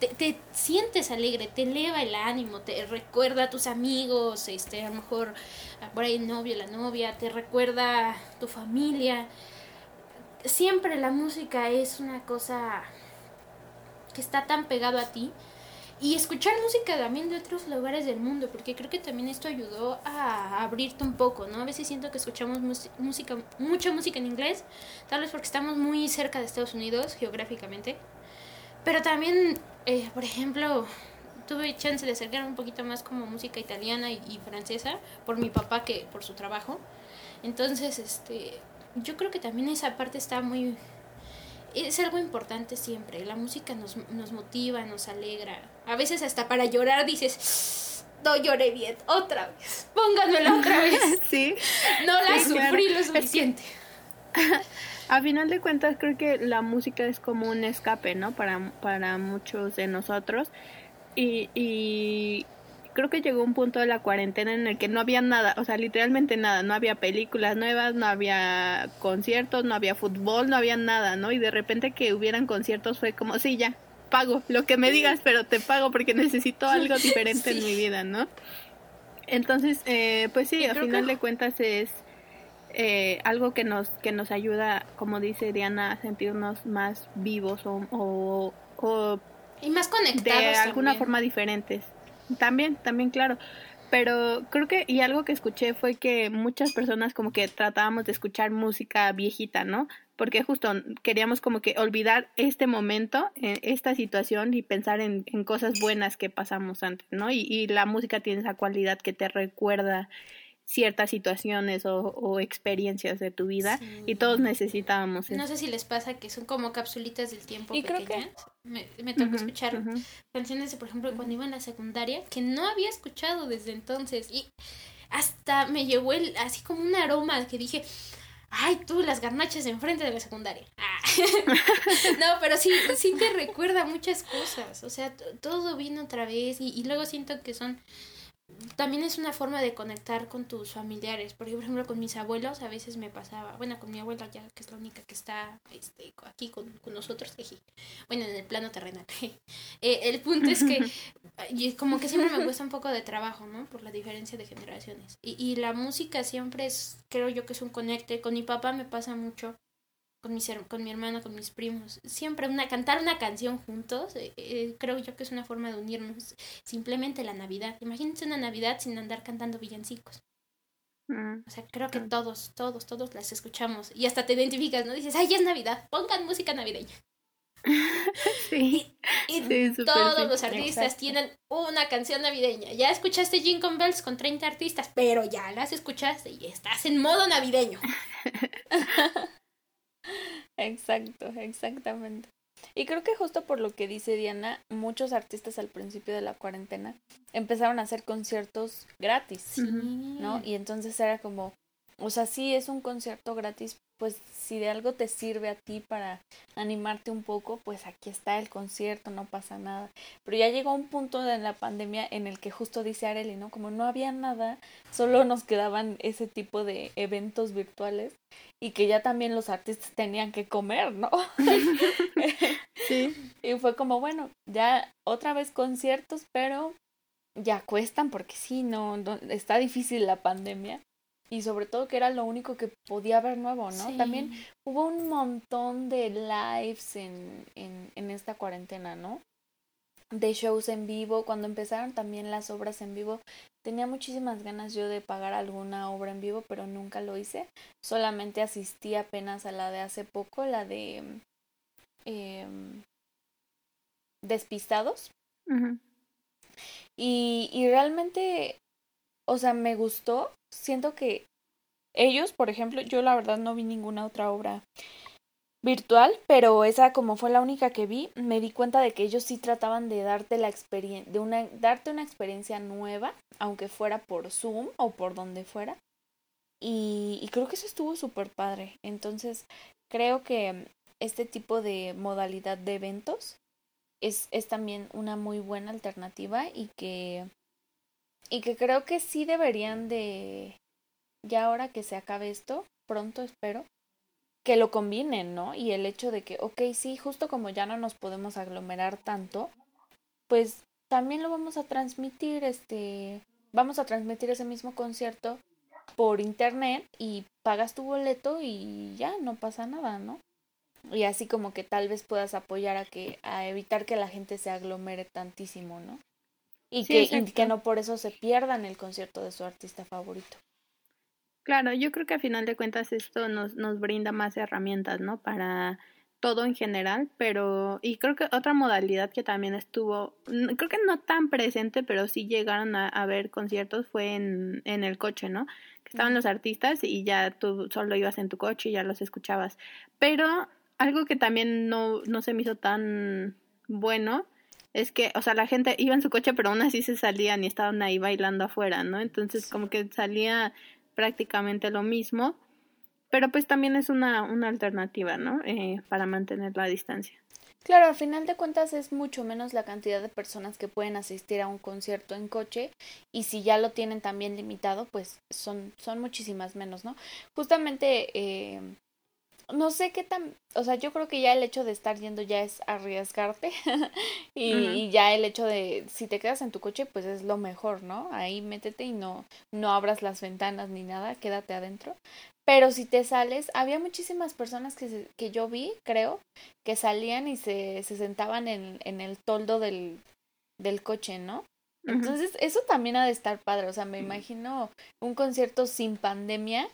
te, te sientes alegre, te eleva el ánimo, te recuerda a tus amigos, este, a lo mejor ah, por ahí el novio, la novia, te recuerda a tu familia. Siempre la música es una cosa que está tan pegado a ti. Y escuchar música también de otros lugares del mundo, porque creo que también esto ayudó a abrirte un poco, ¿no? A veces siento que escuchamos música, mucha música en inglés, tal vez porque estamos muy cerca de Estados Unidos geográficamente. Pero también, eh, por ejemplo, tuve chance de acercarme un poquito más como música italiana y, y francesa por mi papá que por su trabajo. Entonces, este, yo creo que también esa parte está muy es algo importante siempre. La música nos, nos motiva, nos alegra. A veces hasta para llorar dices, no lloré bien, otra vez, pónganmela otra vez. Sí. No la Sí, claro. sufrí lo Es que- suficiente. A final de cuentas creo que la música es como un escape, ¿no? Para, para muchos de nosotros. Y, y creo que llegó un punto de la cuarentena en el que no había nada, o sea, literalmente nada, no había películas nuevas, no había conciertos, no había fútbol, no había nada, ¿no? Y de repente que hubieran conciertos fue como, sí, ya, pago lo que me digas, pero te pago porque necesito algo diferente en mi vida, ¿no? Entonces, eh, pues sí, a final de cuentas es eh, algo que nos que nos ayuda, como dice Diana, a sentirnos más vivos o, o, y más conectados de alguna forma diferentes. También, también, claro. Pero creo que, y algo que escuché fue que muchas personas como que tratábamos de escuchar música viejita, ¿no? Porque justo queríamos como que olvidar este momento, eh, esta situación y pensar en, en cosas buenas que pasamos antes, ¿no? Y la música tiene esa cualidad que te recuerda ciertas situaciones o, experiencias de tu vida y todos necesitábamos No sé si les pasa que son como capsulitas del tiempo y pequeñas. Me, me tocó escuchar canciones de, por ejemplo, cuando iba en la secundaria que no había escuchado desde entonces y hasta me llevó el, así como un aroma que dije, ay, tú las garnachas enfrente de la secundaria. Ah. no, pero sí, sí te recuerda muchas cosas, o sea, todo vino otra vez y, y luego siento que son también es una forma de conectar con tus familiares. Porque, por ejemplo, con mis abuelos a veces me pasaba, bueno, con mi abuela ya, que es la única que está este, aquí con, nosotros, bueno, en el plano terrenal. eh, el punto es que como que siempre me cuesta un poco de trabajo, ¿no? Por la diferencia de generaciones. Y, y la música siempre es, creo yo que es un conecte. Con mi papá me pasa mucho con, mis, con mi hermana, con mis primos. Siempre una, cantar una canción juntos, eh, eh, creo yo que es una forma de unirnos. Simplemente la Navidad. Imagínense una Navidad sin andar cantando villancicos. Mm, o sea, creo que todos, todos, todos las escuchamos. Y hasta te identificas, ¿no? Dices, ay, es Navidad, pongan música navideña. sí. Y, todos los artistas tienen una canción navideña. Ya escuchaste Jingle Bells con 30 artistas, pero ya las escuchaste y estás en modo navideño. Exacto, exactamente. Y creo que justo por lo que dice Diana, muchos artistas al principio de la cuarentena empezaron a hacer conciertos gratis, ¿no? Y entonces era como, o sea, sí es un concierto gratis, pues si de algo te sirve a ti para animarte un poco, pues aquí está el concierto, no pasa nada. Pero ya llegó un punto de la pandemia en el que justo dice Areli, ¿no? Como no había nada, solo nos quedaban ese tipo de eventos virtuales y que ya también los artistas tenían que comer, ¿no? sí. Y fue como, bueno, ya otra vez conciertos, pero ya cuestan porque sí, no, no está difícil la pandemia y sobre todo que era lo único que podía haber nuevo, ¿no? También hubo un montón de lives en, en, en esta cuarentena, ¿no? De shows en vivo, cuando empezaron también las obras en vivo, tenía muchísimas ganas yo de pagar alguna obra en vivo, pero nunca lo hice. Solamente asistí apenas a la de hace poco, la de eh, Despistados. y, y realmente, o sea, me gustó, siento que ellos, por ejemplo, yo la verdad no vi ninguna otra obra virtual, pero esa como fue la única que vi, me di cuenta de que ellos sí trataban de darte la experiencia, de una, darte una experiencia nueva, aunque fuera por Zoom o por donde fuera. Y, y creo que eso estuvo súper padre. Entonces, creo que este tipo de modalidad de eventos es, es también una muy buena alternativa y que y que creo que sí deberían de, ya ahora que se acabe esto, pronto espero, que lo combinen, ¿no? Y el hecho de que, ok, sí, justo como ya no nos podemos aglomerar tanto, pues también lo vamos a transmitir, este, vamos a transmitir ese mismo concierto por internet y pagas tu boleto y ya no pasa nada, ¿no? Y así como que tal vez puedas apoyar a que a evitar que la gente se aglomere tantísimo, ¿no? Y, que, que no por eso se pierdan el concierto de su artista favorito. Claro, yo creo que a final de cuentas esto nos, nos brinda más herramientas, ¿no? Para todo en general, pero y creo que otra modalidad que también estuvo, creo que no tan presente, pero sí llegaron a, ver conciertos fue en, en el coche, ¿no? Que estaban los artistas y ya tú solo ibas en tu coche y ya los escuchabas. Pero algo que también no, no se me hizo tan bueno es que, o sea, la gente iba en su coche, pero aún así se salían y estaban ahí bailando afuera, ¿no? Entonces, como que salía prácticamente lo mismo. pero pues también es una, una alternativa, ¿no? Eh, para mantener la distancia. Claro, al final de cuentas es mucho menos la cantidad de personas que pueden asistir a un concierto en coche y si ya lo tienen también limitado, pues son, son muchísimas menos, ¿no? Justamente, eh, no sé qué tan, o sea, yo creo que ya el hecho de estar yendo ya es arriesgarte y, y, ya el hecho de, si te quedas en tu coche, pues es lo mejor, ¿no? Ahí métete y no, no abras las ventanas ni nada, quédate adentro. Pero si te sales, había muchísimas personas que, que yo vi, creo, que salían y se, se sentaban en, en el toldo del, del coche, ¿no? Entonces, eso también ha de estar padre. O sea, me imagino un concierto sin pandemia,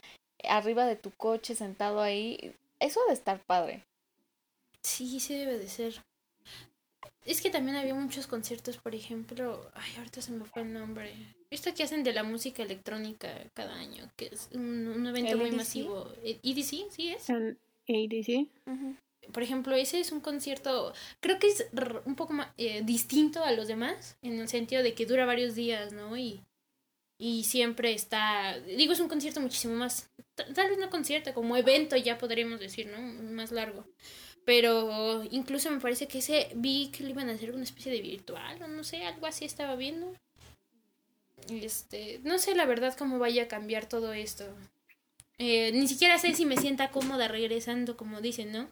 arriba de tu coche, sentado ahí. Eso ha de estar padre. Sí, sí debe de ser. Es que también había muchos conciertos, por ejemplo, ay, ahorita se me fue el nombre. Esto que hacen de la música electrónica cada año, que es un, un evento muy EDC? masivo. ¿EDC? Sí es. El ADC. Por ejemplo, ese es un concierto, creo que es un poco más eh, distinto a los demás, en el sentido de que dura varios días, ¿no? Y, y siempre está, digo, es un concierto muchísimo más, tal vez no concierto, como evento ya podríamos decir, ¿no? Más largo. Pero incluso me parece que ese vi que le iban a hacer una especie de virtual, o no sé, algo así estaba viendo. Y Este, no sé la verdad cómo vaya a cambiar todo esto. Eh, ni siquiera sé si me sienta cómoda regresando, como dicen, ¿no?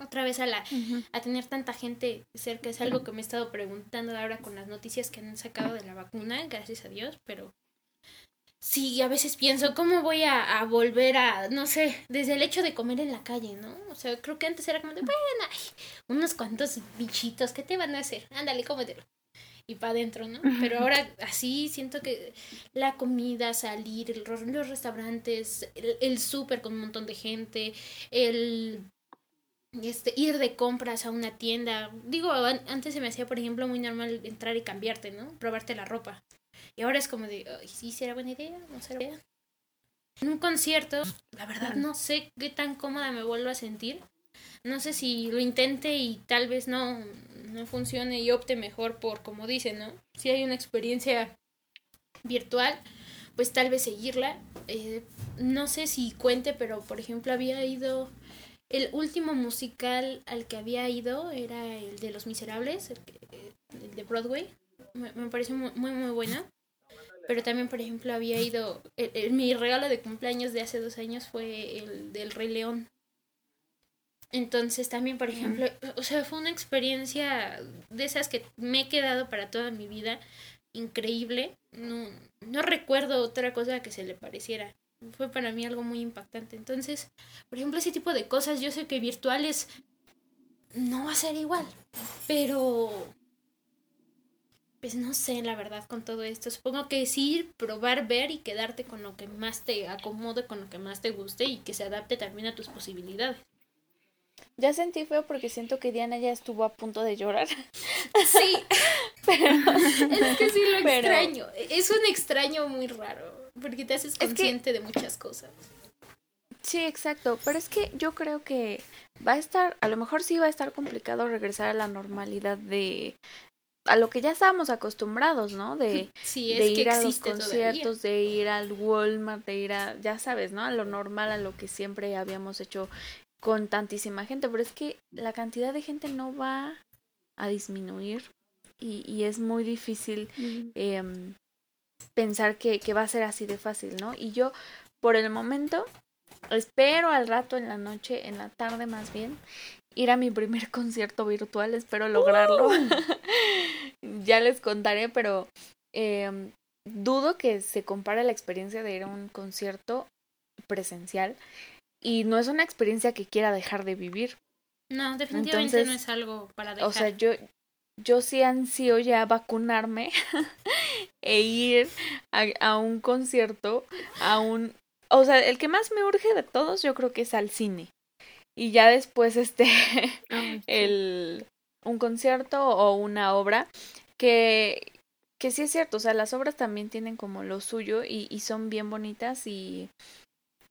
Otra vez a la a tener tanta gente cerca es algo que me he estado preguntando ahora con las noticias que han sacado de la vacuna, gracias a Dios, pero sí, a veces pienso, ¿cómo voy a, a volver a, no sé, desde el hecho de comer en la calle, ¿no? O sea, creo que antes era como de, bueno, ay, unos cuantos bichitos, ¿qué te van a hacer? Ándale, cómetelo. Y para adentro, ¿no? Pero ahora así siento que la comida, salir, los restaurantes, el, el súper con un montón de gente, el este, ir de compras a una tienda. Digo, an- antes se me hacía, por ejemplo, muy normal entrar y cambiarte, ¿no? Probarte la ropa. Y ahora es como de, "Ay, ¿sí será buena idea? ¿No será buena idea? En un concierto, la verdad no sé qué tan cómoda me vuelvo a sentir. No sé si lo intente y tal vez no, no funcione y opte mejor por, como dicen, ¿no? Si hay una experiencia virtual, pues tal vez seguirla. Eh, no sé si cuente, pero por ejemplo había ido el último musical al que había ido era el de Los Miserables, el, que- el de Broadway. Me, me pareció muy, muy, muy buena. Pero también, por ejemplo, había ido. el- el- mi regalo de cumpleaños de hace dos años fue el del Rey León. Entonces, también, por ejemplo, o sea, fue una experiencia de esas que me he quedado para toda mi vida. Increíble. No, no recuerdo otra cosa que se le pareciera fue para mí algo muy impactante. Entonces, por ejemplo, ese tipo de cosas, yo sé que virtuales no va a ser igual, pero pues no sé, la verdad, con todo esto. Supongo que sí, probar, ver y quedarte con lo que más te acomode, con lo que más te guste y que se adapte también a tus posibilidades. Ya sentí feo porque siento que Diana ya estuvo a punto de llorar. Sí, es que sí lo Pero- extraño. Es un extraño muy raro, porque te haces que- consciente de muchas cosas. Sí, exacto. Pero es que yo creo que va a estar, a lo mejor sí va a estar complicado regresar a la normalidad de a lo que ya estábamos acostumbrados, ¿no? De, Sí, es de que ir a los todavía. conciertos, de ir al Walmart, de ir a, ya sabes, ¿no? A lo normal, a lo que siempre habíamos hecho con tantísima gente. Pero es que la cantidad de gente no va a disminuir y, y es muy difícil em, pensar que, que va a ser así de fácil, ¿no? Y yo, por el momento, espero al rato en la noche, en la tarde más bien, ir a mi primer concierto virtual, espero lograrlo. ya les contaré, pero em, dudo que se compare la experiencia de ir a un concierto presencial y no es una experiencia que quiera dejar de vivir. No, definitivamente Entonces, no es algo para dejar. O sea, yo, yo sí ansío ya vacunarme e ir a, a un concierto, a un... O sea, el que más me urge de todos yo creo que es al cine. Y ya después este, el, un concierto o una obra que, que sí es cierto, o sea, las obras también tienen como lo suyo y, y son bien bonitas y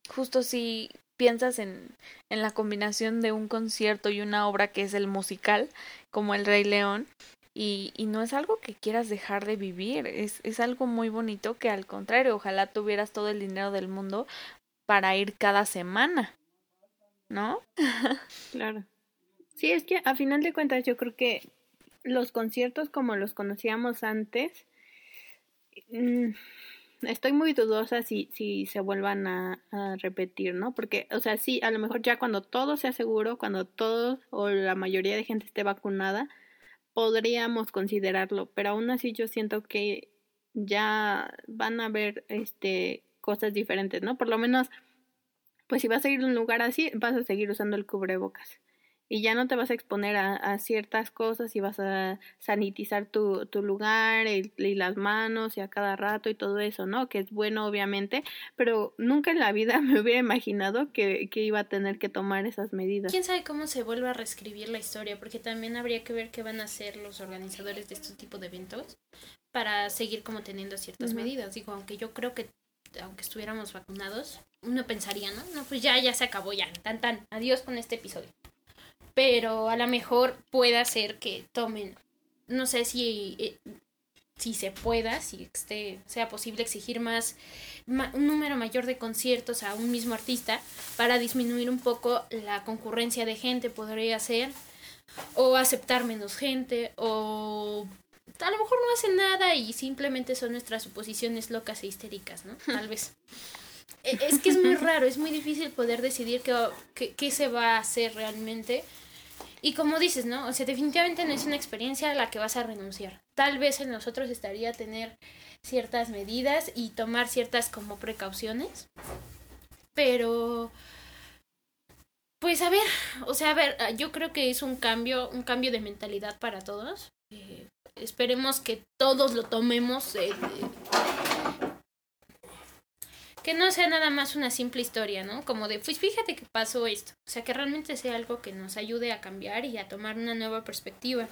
justo si piensas en, en la combinación de un concierto y una obra que es el musical, como El Rey León, y, y no es algo que quieras dejar de vivir, es, es algo muy bonito que al contrario, ojalá tuvieras todo el dinero del mundo para ir cada semana, ¿no? Claro. Sí, es que a final de cuentas yo creo que los conciertos como los conocíamos antes, mm, estoy muy dudosa si, si se vuelvan a, a, repetir, ¿no? Porque, o sea, sí, a lo mejor ya cuando todo sea seguro, cuando todos o la mayoría de gente esté vacunada, podríamos considerarlo, pero aún así yo siento que ya van a haber este cosas diferentes, ¿no? Por lo menos, pues si vas a ir a un lugar así, vas a seguir usando el cubrebocas y ya no te vas a exponer a, a ciertas cosas y vas a sanitizar tu, tu lugar y, y, las manos y a cada rato y todo eso, ¿no? Que es bueno obviamente, pero nunca en la vida me hubiera imaginado que, que iba a tener que tomar esas medidas. ¿Quién sabe cómo se vuelve a reescribir la historia? Porque también habría que ver qué van a hacer los organizadores de este tipo de eventos para seguir como teniendo ciertas uh -huh. medidas. Digo, aunque yo creo que aunque estuviéramos vacunados, uno pensaría, ¿no? No, pues ya, ya se acabó, ya, tan, tan, adiós con este episodio pero a lo mejor pueda ser que tomen, no sé si, eh, si se pueda, si este, sea posible exigir más, un número mayor de conciertos a un mismo artista para disminuir un poco la concurrencia de gente, podría ser, o aceptar menos gente, o a lo mejor no hacen nada y simplemente son nuestras suposiciones locas e histéricas, ¿no? Tal vez. es que es muy raro, es muy difícil poder decidir qué, qué, qué se va a hacer realmente y como dices, ¿no? O sea, definitivamente no es una experiencia a la que vas a renunciar. Tal vez en nosotros estaría tener ciertas medidas y tomar ciertas como precauciones. Pero pues a ver, o sea, a ver, yo creo que es un cambio, un cambio de mentalidad para todos. Eh, esperemos que todos lo tomemos eh, que no sea nada más una simple historia, ¿no? Como de, pues fíjate que pasó esto. O sea, que realmente sea algo que nos ayude a cambiar y a tomar una nueva perspectiva.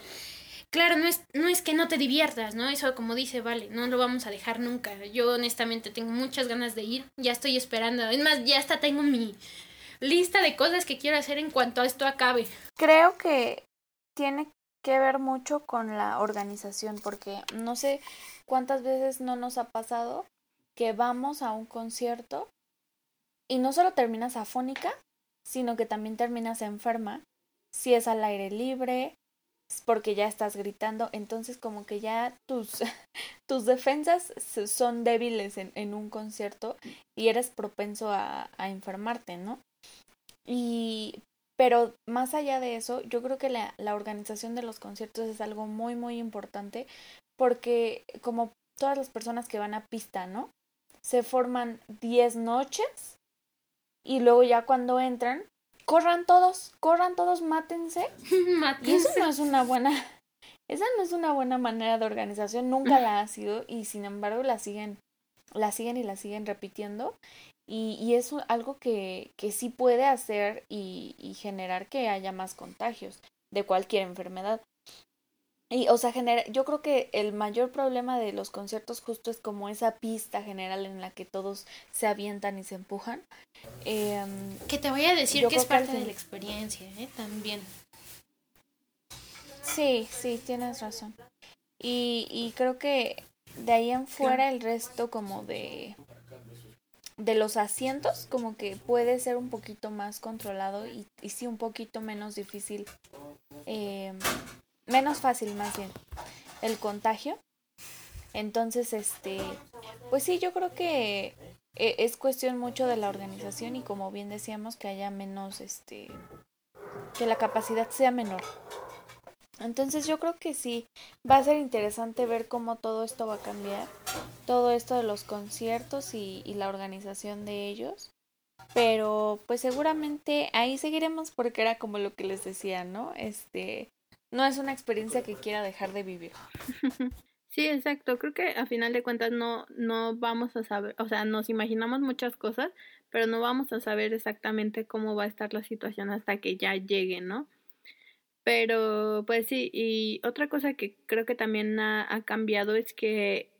Claro, no es, no es que no te diviertas, ¿no? Eso como dice, vale, no lo vamos a dejar nunca. Yo honestamente tengo muchas ganas de ir, ya estoy esperando. Es más, ya hasta tengo mi lista de cosas que quiero hacer en cuanto a esto acabe. Creo que tiene que ver mucho con la organización, porque no sé cuántas veces no nos ha pasado que vamos a un concierto y no solo terminas afónica, sino que también terminas enferma, si es al aire libre, porque ya estás gritando, entonces como que ya tus, tus defensas son débiles en, en un concierto y eres propenso a, a enfermarte, ¿no? Y pero más allá de eso, yo creo que la, la organización de los conciertos es algo muy, muy importante porque como todas las personas que van a pista, ¿no? se forman 10 noches y luego ya cuando entran, corran todos, corran todos, mátense. mátense. Y eso no es una buena, esa no es una buena manera de organización, nunca la ha sido y sin embargo la siguen, la siguen y la siguen repitiendo. Y, y es algo que, que sí puede hacer y, y generar que haya más contagios de cualquier enfermedad. Y, o sea, genera, yo creo que el mayor problema de los conciertos justo es como esa pista general en la que todos se avientan y se empujan. Eh, que te voy a decir que es parte que... de la experiencia, ¿eh? También. Sí, sí, tienes razón. Y, y creo que de ahí en fuera el resto como de de los asientos como que puede ser un poquito más controlado y, y sí un poquito menos difícil eh, menos fácil más bien el contagio. Entonces, este, pues sí, yo creo que e, es cuestión mucho de la organización y como bien decíamos que haya menos, este, que la capacidad sea menor. Entonces yo creo que sí, va a ser interesante ver cómo todo esto va a cambiar, todo esto de los conciertos y, y la organización de ellos. Pero pues seguramente ahí seguiremos porque era como lo que les decía, ¿no? Este, no es una experiencia que quiera dejar de vivir. Sí, exacto. Creo que a final de cuentas no, no vamos a saber, o sea, nos imaginamos muchas cosas, pero no vamos a saber exactamente cómo va a estar la situación hasta que ya llegue, ¿no? Pero, pues sí, y otra cosa que creo que también ha, ha cambiado es que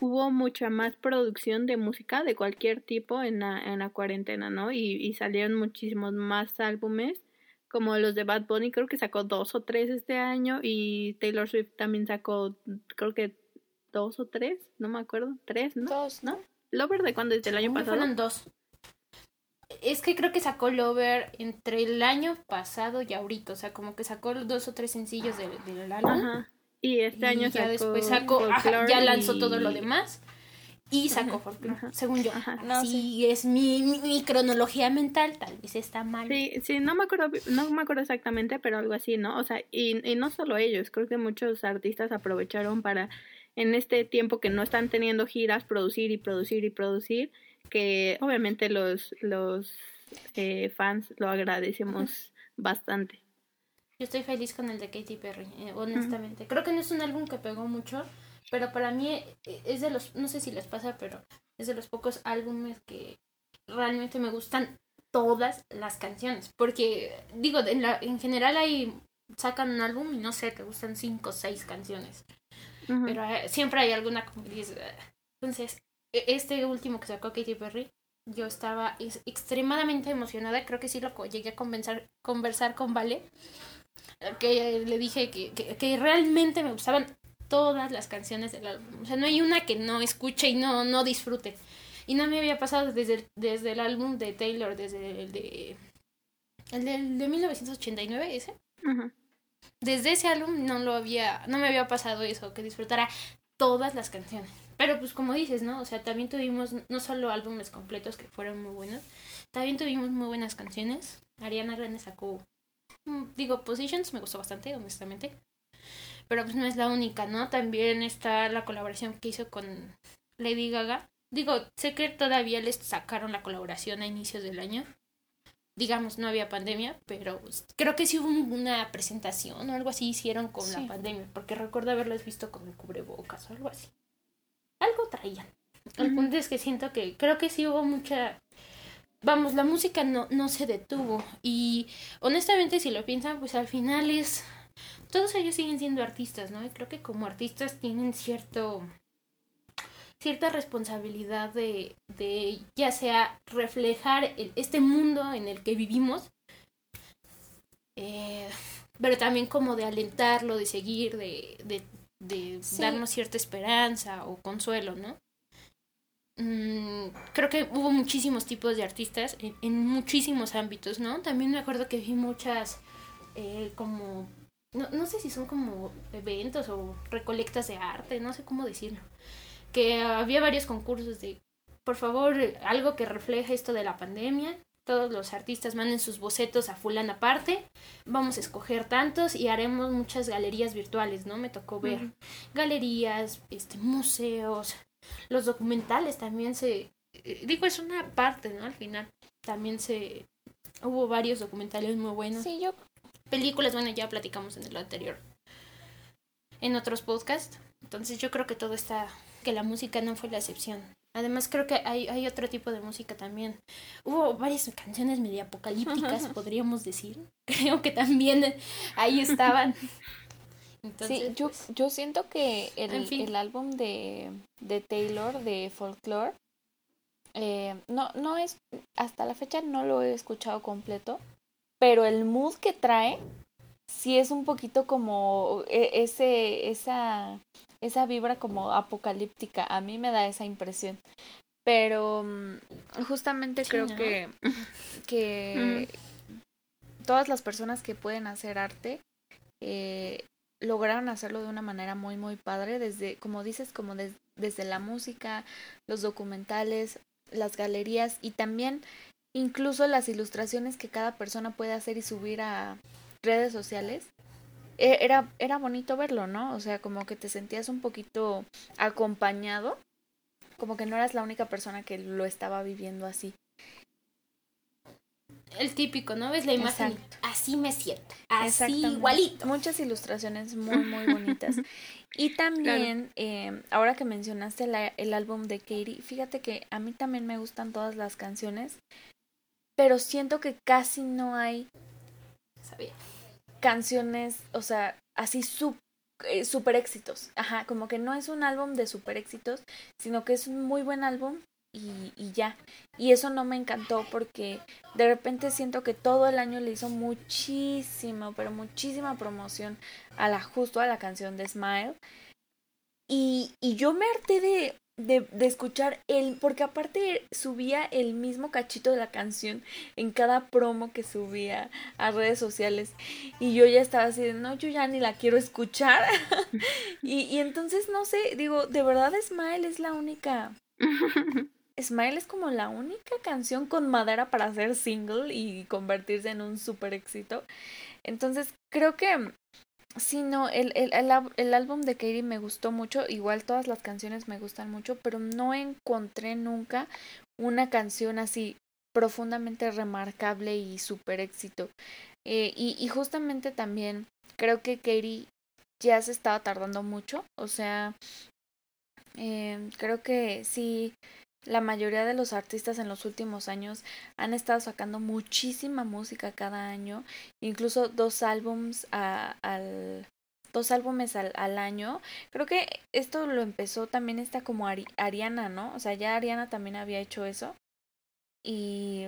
hubo mucha más producción de música de cualquier tipo en la, en la cuarentena, ¿no? Y, y salieron muchísimos más álbumes como los de Bad Bunny, creo que sacó dos o tres este año y Taylor Swift también sacó, creo que dos o tres, no me acuerdo, tres, ¿no? Dos, ¿no? ¿Lover de cuándo? ¿Desde el año pasado? Fueron dos. Es que creo que sacó Lover entre el año pasado y ahorita, o sea, como que sacó dos o tres sencillos del, del álbum. Ajá. Y este año y ya sacó después sacó, ajá, ya lanzó y- todo lo demás y sacó según yo. Ajá. No, si es mi, mi, mi cronología mental, tal vez está mal. Sí, sí, no me acuerdo, no me acuerdo exactamente, pero algo así, ¿no? O sea, y, y no solo ellos, creo que muchos artistas aprovecharon para, en este tiempo que no están teniendo giras, producir y producir y producir, que obviamente los, los eh, fans lo agradecemos bastante. Yo estoy feliz con el de Katy Perry, eh, honestamente. Creo que no es un álbum que pegó mucho, pero para mí eh, es de los, no sé si les pasa, pero es de los pocos álbumes que realmente me gustan todas las canciones. Porque, digo, en, la, en general hay, sacan un álbum y no sé, te gustan cinco o seis canciones. Pero eh, siempre hay alguna como que dices, "Ah". Entonces, este último que sacó Katy Perry, yo estaba es- extremadamente emocionada. Creo que sí lo llegué a conversar, conversar con Vale. Que le dije que, que, que realmente me gustaban todas las canciones del álbum. O sea, no hay una que no escuche y no, no disfrute. Y no me había pasado desde el, desde el álbum de Taylor, desde el de... El de, el de 1989, ese Ujú. desde ese álbum no lo había, no me había pasado eso, que disfrutara todas las canciones. Pero pues como dices, ¿no? O sea, también tuvimos no solo álbumes completos que fueron muy buenos, también tuvimos muy buenas canciones. Ariana Grande sacó, mm, digo, Positions me gustó bastante, honestamente. Pero pues no es la única, ¿no? También está la colaboración que hizo con Lady Gaga. Digo, sé que todavía les sacaron la colaboración a inicios del año. Digamos, no había pandemia, pero pues, creo que sí hubo un- una presentación o algo así hicieron con Sí. la pandemia, porque recuerdo haberlas visto con el cubrebocas o algo así. Algo traían. El punto es que siento que creo que sí hubo mucha vamos, la música no, no se detuvo. Y honestamente, si lo piensan, pues al final es. Todos ellos siguen siendo artistas, ¿no? Y creo que como artistas tienen cierto. cierta responsabilidad de, de ya sea reflejar el- este mundo en el que vivimos. eh, pero también como de alentarlo, de seguir, de, de, de Sí. darnos cierta esperanza o consuelo, ¿no? Mm, creo que hubo muchísimos tipos de artistas en, en muchísimos ámbitos, ¿no? También me acuerdo que vi muchas eh, como, no, no sé si son como eventos o recolectas de arte, no sé cómo decirlo, que había varios concursos de, por favor, algo que refleje esto de la pandemia. Todos los artistas manden sus bocetos a fulana aparte. Vamos a escoger tantos y haremos muchas galerías virtuales, ¿no? Me tocó ver galerías, este, museos, los documentales también se eh, digo es una parte no al final también se hubo varios documentales muy buenos Sí, yo películas bueno ya platicamos en el anterior en otros podcasts entonces yo creo que todo está que la música no fue la excepción además creo que hay, hay otro tipo de música también. Hubo varias canciones medio apocalípticas podríamos decir. Creo que también ahí estaban. Entonces sí, yo, pues, yo siento que el, En fin. el álbum de, de Taylor, de Folklore, eh, no, no es, hasta la fecha no lo he escuchado completo, pero el mood que trae, sí es un poquito como e- ese, esa, esa vibra como apocalíptica, a mí me da esa impresión. Pero mm, justamente Sí, creo ¿no? que, que todas las personas que pueden hacer arte eh, lograron hacerlo de una manera muy muy padre desde como dices como des- desde la música los documentales las galerías y también incluso las ilustraciones que cada persona puede hacer y subir a redes sociales era era bonito verlo no o sea como que te sentías un poquito acompañado como que no eras la única persona que lo estaba viviendo así el típico, ¿no? Ves la imagen Exacto. así me siento, así igualito. Muchas ilustraciones muy, muy bonitas. Y también, eh, ahora que mencionaste la- el álbum de Katie, fíjate que a mí también me gustan todas las canciones, pero siento que casi no hay Sabía. Canciones, o sea, así su- eh, super éxitos. Ajá, como que no es un álbum de super éxitos, sino que es un muy buen álbum y, y ya. Y eso no me encantó porque de repente siento que todo el año le hizo muchísimo, pero muchísima promoción a la a la canción de Smile. Y, y yo me harté de, de, de escuchar el, porque aparte subía el mismo cachito de la canción en cada promo que subía a redes sociales y yo ya estaba así de, no, yo ya ni la quiero escuchar y, y entonces no sé, digo, de verdad Smile es la única, Smile es como la única canción con madera para hacer single y convertirse en un super éxito, entonces creo que Sí, no, el, el, el, el, álbum de Katie me gustó mucho, igual todas las canciones me gustan mucho, pero no encontré nunca una canción así profundamente remarcable y super éxito. Eh, y, y justamente también creo que Katie ya se estaba tardando mucho, o sea, eh, creo que sí, la mayoría de los artistas en los últimos años han estado sacando muchísima música cada año, incluso dos álbums a, al dos álbumes al, al, año. Creo que esto lo empezó también esta como Ari, Ariana, ¿no? O sea, ya Ariana también había hecho eso. Y,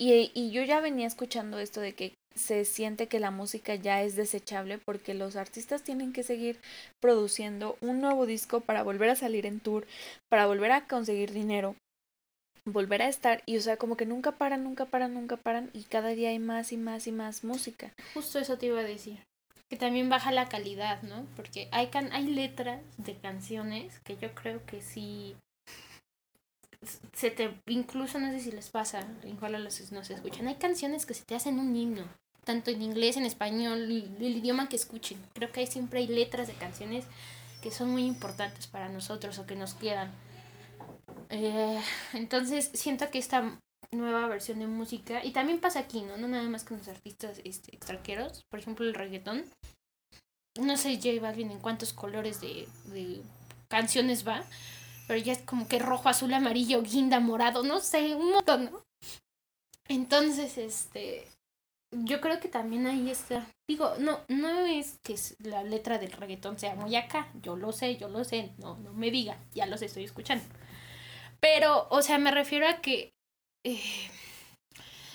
y, y yo ya venía escuchando esto de que se siente que la música ya es desechable porque los artistas tienen que seguir produciendo un nuevo disco para volver a salir en tour, para volver a conseguir dinero, volver a estar y o sea como que nunca paran, nunca paran, nunca paran y cada día hay más y más y más música. Justo eso te iba a decir. Que también baja la calidad, ¿no? Porque hay can hay letras de canciones que yo creo que sí se te incluso no sé si les pasa igual a los no se escuchan hay canciones que se te hacen un himno tanto en inglés en español el idioma que escuchen. Creo que hay siempre hay letras de canciones que son muy importantes para nosotros o que nos quedan. Eh, entonces siento que esta nueva versión de música y también pasa aquí no no nada más con los artistas este, extranjeros por ejemplo el reggaetón. No sé J Balvin en cuántos colores de, de canciones va pero ya es como que rojo, azul, amarillo, guinda, morado, no sé, un montón, ¿no? Entonces, este, yo creo que también ahí está, digo, no, no es que la letra del reggaetón sea muy acá, yo lo sé, yo lo sé, no, no me diga, ya los estoy escuchando. Pero, o sea, me refiero a que eh,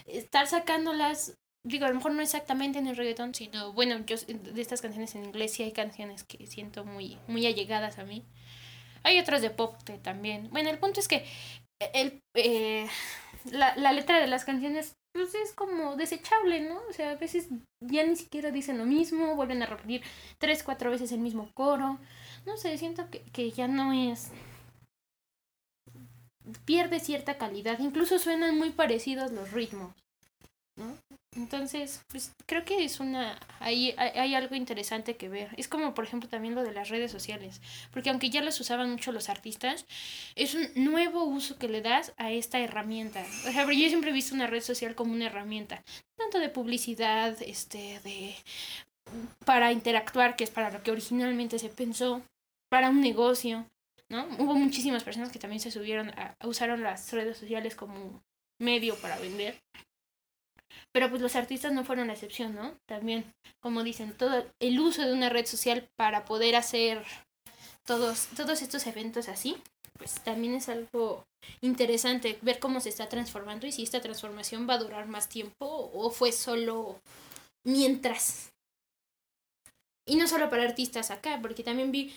estar sacándolas, digo, a lo mejor no exactamente en el reggaetón, sino, bueno, yo de estas canciones en inglés sí hay canciones que siento muy, muy allegadas a mí. Hay otras de pop también. Bueno, el punto es que el, eh, la, la letra de las canciones pues es como desechable, ¿no? O sea, a veces ya ni siquiera dicen lo mismo, vuelven a repetir tres, cuatro veces el mismo coro. No sé, siento que, que ya no es... pierde cierta calidad, incluso suenan muy parecidos los ritmos, ¿no? Entonces, pues creo que es una, hay, hay, algo interesante que ver. Es como, por ejemplo, también lo de las redes sociales. Porque aunque ya las usaban mucho los artistas, es un nuevo uso que le das a esta herramienta. O sea, yo siempre he visto una red social como una herramienta, tanto de publicidad, este, de para interactuar, que es para lo que originalmente se pensó, para un negocio, ¿no? Hubo muchísimas personas que también se subieron a, a usaron las redes sociales como medio para vender. Pero pues los artistas no fueron la excepción, ¿no? También, como dicen, todo el uso de una red social para poder hacer todos, todos estos eventos así, pues también es algo interesante ver cómo se está transformando y si esta transformación va a durar más tiempo o fue solo mientras. Y no solo para artistas acá, porque también vi,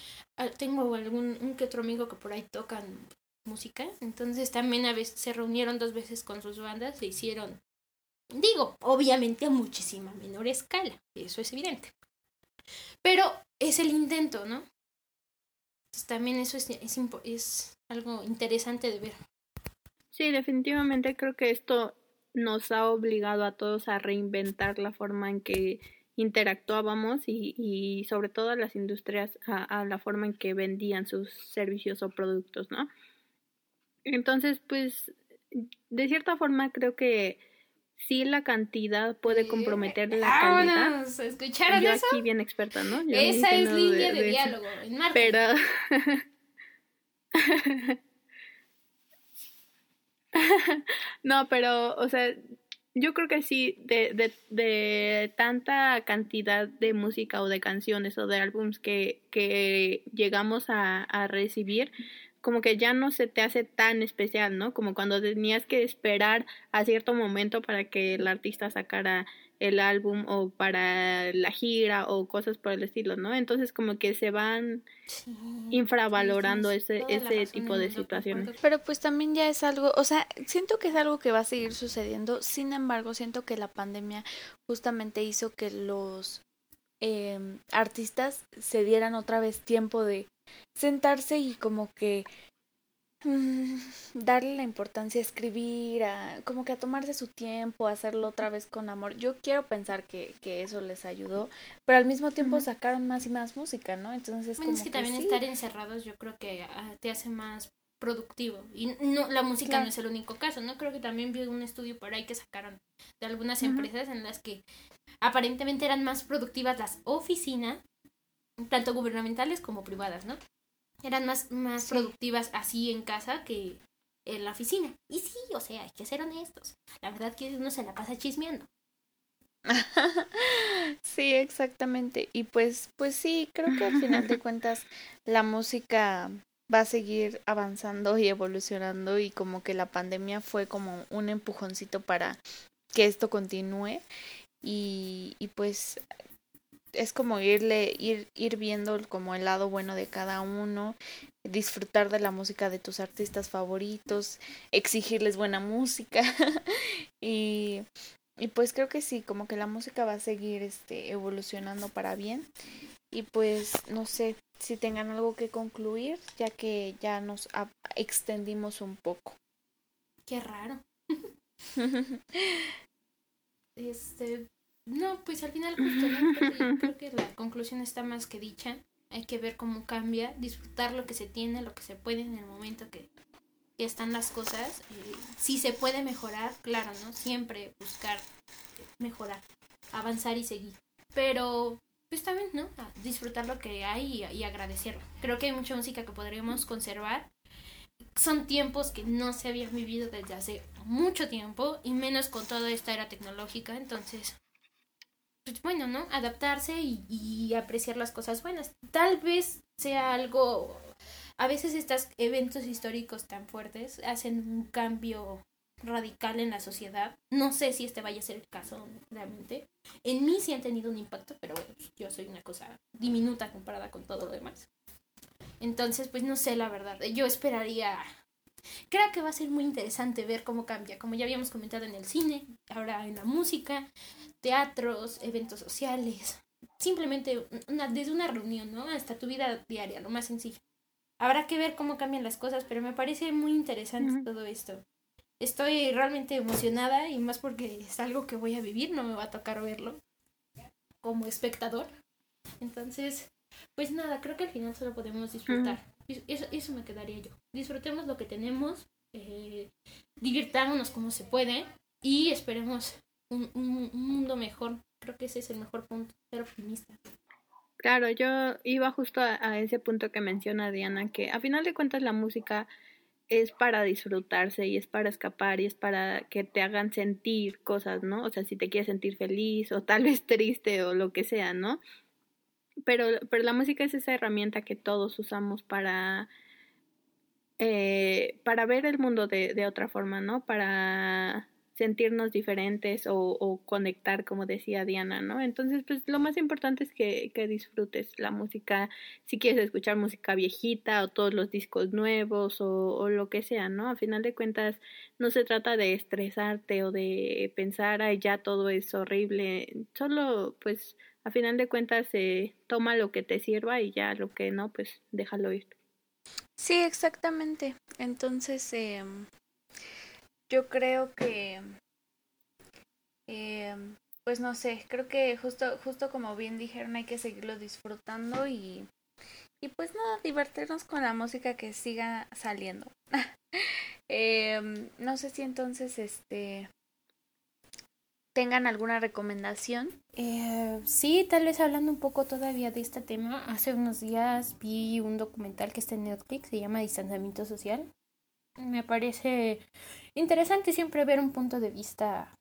tengo algún un que otro amigo que por ahí tocan música, entonces también a veces se reunieron dos veces con sus bandas, le hicieron Digo, obviamente a muchísima menor escala, eso es evidente. Pero es el intento, ¿no? También eso es, es, es algo interesante de ver. Sí, definitivamente creo que esto nos ha obligado a todos a reinventar la forma en que interactuábamos y, y sobre todo a las industrias a, a, la forma en que vendían sus servicios o productos, ¿no? Entonces, pues, de cierta forma creo que sí la cantidad puede comprometer la calidad. ¿Escucharon Yo eso? aquí bien experta, ¿no? Yo Esa es línea de, de diálogo en marketing. Pero no, pero, o sea, yo creo que sí, de, de, de tanta cantidad de música o de canciones o de álbums que, que llegamos a, a recibir, como que ya no se te hace tan especial, ¿no? Como cuando tenías que esperar a cierto momento para que el artista sacara el álbum o para la gira o cosas por el estilo, ¿no? Entonces como que se van Sí, infravalorando ese ese tipo de situaciones. Pero pues también ya es algo, o sea, siento que es algo que va a seguir sucediendo. Sin embargo, siento que la pandemia justamente hizo que los em, artistas se dieran otra vez tiempo de sentarse y como que mm, darle la importancia a escribir, a, como que a tomarse su tiempo, a hacerlo otra vez con amor. Yo quiero pensar que, que eso les ayudó, pero al mismo tiempo sacaron más y más música, ¿no? Entonces Bueno, es que también sí. estar encerrados yo creo que ah, te hace más productivo. Y no la música Claro. no es el único caso, ¿no? Creo que también vi un estudio por ahí que sacaron de algunas empresas en las que aparentemente eran más productivas las oficinas, tanto gubernamentales como privadas, ¿no? Eran más, más Sí. productivas así en casa que en la oficina. Y sí, o sea, hay que ser honestos. La verdad que uno se la pasa chismeando. Sí, exactamente. Y pues, pues sí, creo que al final de cuentas la música va a seguir avanzando y evolucionando y como que la pandemia fue como un empujoncito para que esto continúe. Y, y pues es como irle, ir, ir viendo como el lado bueno de cada uno, disfrutar de la música de tus artistas favoritos, exigirles buena música. Y, y pues creo que sí, como que la música va a seguir este evolucionando para bien. Y pues no sé si tengan algo que concluir ya que ya nos extendimos un poco. Qué raro. Este, no, pues al final justo, ¿no? Creo que, creo que la conclusión está más que dicha. Hay que ver cómo cambia, disfrutar lo que se tiene, lo que se puede en el momento que, que están las cosas. Eh, si se puede mejorar, claro, ¿no? Siempre buscar mejorar, avanzar y seguir. Pero, pues también, ¿no? Disfrutar lo que hay y, y agradecerlo. Creo que hay mucha música que podríamos conservar son tiempos que no se habían vivido desde hace mucho tiempo y menos con toda esta era tecnológica, entonces, pues bueno, ¿no? Adaptarse y, y apreciar las cosas buenas. Tal vez sea algo, a veces estos eventos históricos tan fuertes hacen un cambio radical en la sociedad. No sé si este vaya a ser el caso realmente. En mí sí han tenido un impacto, pero bueno, pues, yo soy una cosa diminuta comparada con todo lo demás. Entonces, pues no sé la verdad. Yo esperaría. Creo que va a ser muy interesante ver cómo cambia. Como ya habíamos comentado en el cine, ahora en la música, teatros, eventos sociales. Simplemente una, desde una reunión, ¿no? Hasta tu vida diaria, lo más sencillo. Habrá que ver cómo cambian las cosas, pero me parece muy interesante todo esto. Estoy realmente emocionada y más porque es algo que voy a vivir, no me va a tocar verlo como espectador. Entonces, pues nada, creo que al final solo podemos disfrutar. Es- Eso, eso me quedaría yo. Disfrutemos lo que tenemos, eh, divirtámonos como se puede y esperemos un, un- un mundo mejor. Creo que ese es el mejor punto, ser optimista. Claro, yo iba justo a, a ese punto que menciona Diana, que a final de cuentas la música es para disfrutarse y es para escapar y es para que te hagan sentir cosas, ¿no? O sea, si te quieres sentir feliz o tal vez triste o lo que sea, ¿no? Pero, pero la música es esa herramienta que todos usamos para, eh, para ver el mundo de, de otra forma, ¿no? Para sentirnos diferentes o, conectar, como decía Diana, ¿no? Entonces, pues lo más importante es que, que disfrutes la música, si quieres escuchar música viejita o todos los discos nuevos o, o lo que sea, ¿no? A final de cuentas, no se trata de estresarte o de pensar, ay, ya todo es horrible, solo, pues, a final de cuentas, eh, toma lo que te sirva y ya lo que no, pues, déjalo ir. Sí, exactamente. Entonces, eh, yo creo que, eh, pues no sé, creo que justo, justo como bien dijeron, hay que seguirlo disfrutando y, y pues nada, divertirnos con la música que siga saliendo. Em, no sé si entonces, este, tengan alguna recomendación. Eh, sí, tal vez hablando un poco todavía de este tema, hace unos días vi un documental que está en Netflix, se llama Distanciamiento Social. Me parece interesante siempre ver un punto de vista,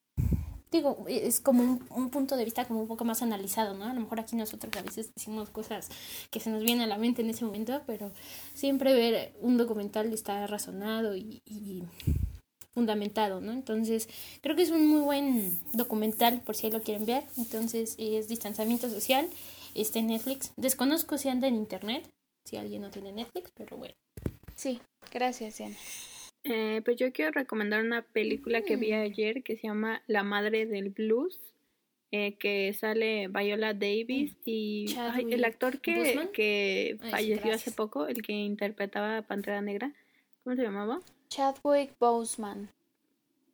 digo, es como un, un punto de vista como un poco más analizado, ¿no? A lo mejor aquí nosotros a veces decimos cosas que se nos vienen a la mente en ese momento, pero siempre ver un documental está razonado y, y fundamentado, ¿no? Entonces, creo que es un muy buen documental, por si ahí lo quieren ver. Entonces, es Distanciamiento Social, está en Netflix. Desconozco si anda en Internet, si alguien no tiene Netflix, pero bueno. Sí, gracias, Diana. Eh, pues yo quiero recomendar una película que vi ayer que se llama La Madre del Blues, eh, que sale Viola Davis y ay, el actor que, que Ay, falleció hace poco, el que interpretaba a Pantera Negra, ¿cómo se llamaba? Chadwick Boseman.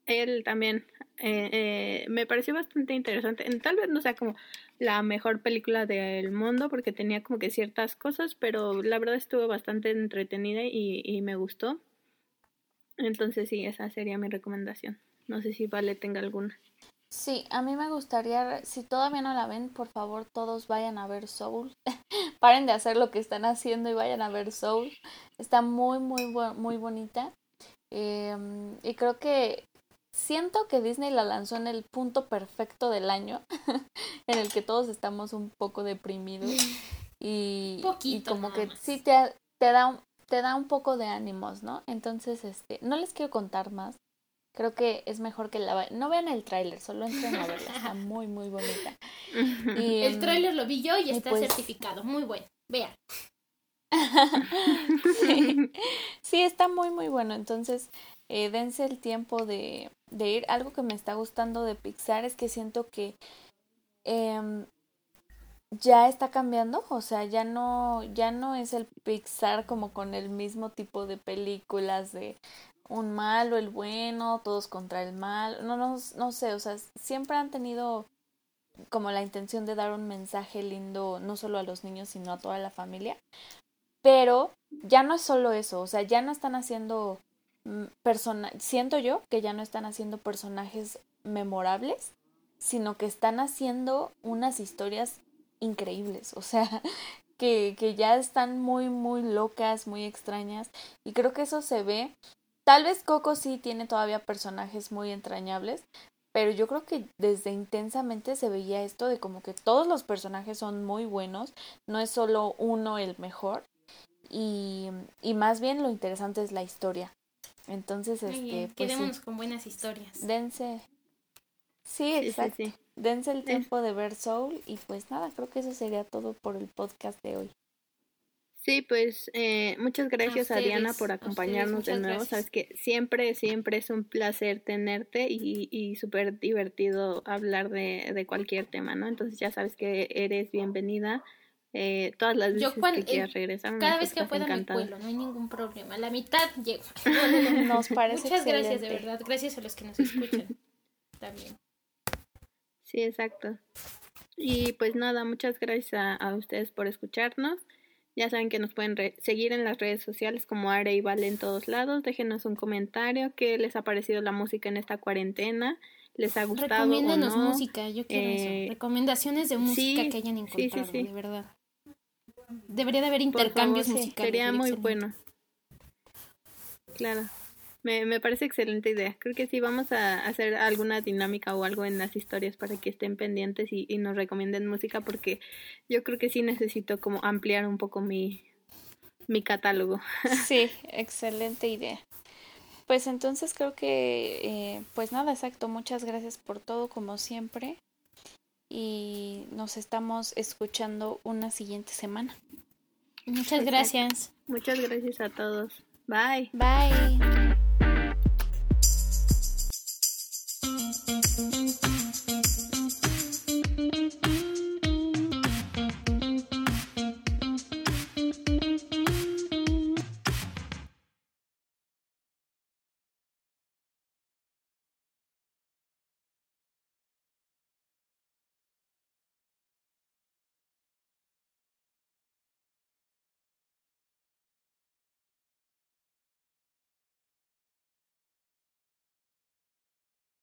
Él también eh, eh, me pareció bastante interesante. Tal vez no sea como la mejor película del mundo porque tenía como que ciertas cosas, pero la verdad estuvo bastante entretenida y, me gustó. Entonces sí, esa sería mi recomendación. No sé si Vale tenga alguna. Sí, a mí me gustaría, si todavía no la ven, por favor todos vayan a ver Soul. Paren de hacer lo que están haciendo y vayan a ver Soul. Está muy, muy, muy bonita. Em, y creo que siento que Disney la lanzó en el punto perfecto del año, en el que todos estamos un poco deprimidos. Y, y Poquito como nada que sí te, te da, un- te da un poco de ánimos, ¿no? Entonces, este, no les quiero contar más. Creo que es mejor que la. No vean el tráiler, solo entren a verla. Está muy, muy bonita. Y, El tráiler lo vi yo y y está pues- certificado. Muy bueno. Vean. sí, sí, está muy, muy bueno. Entonces, eh, dense el tiempo de, de ir. Algo que me está gustando de Pixar es que siento que em, ya está cambiando. O sea, ya no, ya no es el Pixar como con el mismo tipo de películas de un malo, el bueno, todos contra el mal. No, no, no sé, o sea, siempre han tenido como la intención de dar un mensaje lindo no solo a los niños, sino a toda la familia. Pero ya no es solo eso, o sea, ya no están haciendo persona, siento yo que ya no están haciendo personajes memorables, sino que están haciendo unas historias increíbles, o sea, que, que ya están muy, muy locas, muy extrañas, y creo que eso se ve. Tal vez Coco sí tiene todavía personajes muy entrañables, pero yo creo que desde intensamente se veía esto de como que todos los personajes son muy buenos, no es solo uno el mejor, y, y más bien lo interesante es la historia. Entonces, Muy este, bien. pues Quedémonos sí, con buenas historias. dense. Sí, exacto. sí. Dense el tiempo de ver Soul y pues nada, creo que eso sería todo por el podcast de hoy. Sí, pues eh, muchas gracias a, ustedes, Diana por ustedes, acompañarnos de nuevo. gracias. Sabes que siempre, siempre es un placer tenerte y, y súper divertido hablar de, de cualquier tema, ¿no? Entonces ya sabes que eres bienvenida. Eh, todas las Yo veces que quieras eh, regresar. Cada vez que pueda me cuelo, no hay ningún problema. La mitad llego. Nos parece Muchas gracias, de verdad. Gracias a los que nos escuchan también. Sí, exacto. Y pues nada, muchas gracias a, a ustedes por escucharnos. Ya saben que nos pueden re- seguir en las redes sociales como Are y Vale en todos lados. Déjenos un comentario. ¿Qué les ha parecido la música en esta cuarentena? ¿Les ha gustado o Recomiéndanos no? música, yo quiero Eh, eso. Recomendaciones de música sí, que hayan sí, sí, encontrado, sí. de verdad. Debería de haber intercambios favor, sí, musicales. Sería muy excelente. bueno. Claro. Me, me parece excelente idea. Creo que sí vamos a hacer alguna dinámica o algo en las historias para que estén pendientes y, y nos recomienden música porque yo creo que sí necesito como ampliar un poco mi, mi catálogo. Sí, excelente idea. Pues entonces creo que, eh, pues nada, exacto. Muchas gracias por todo, como siempre. Y nos estamos escuchando una siguiente semana. Muchas gracias. Muchas gracias a todos. Bye. Bye.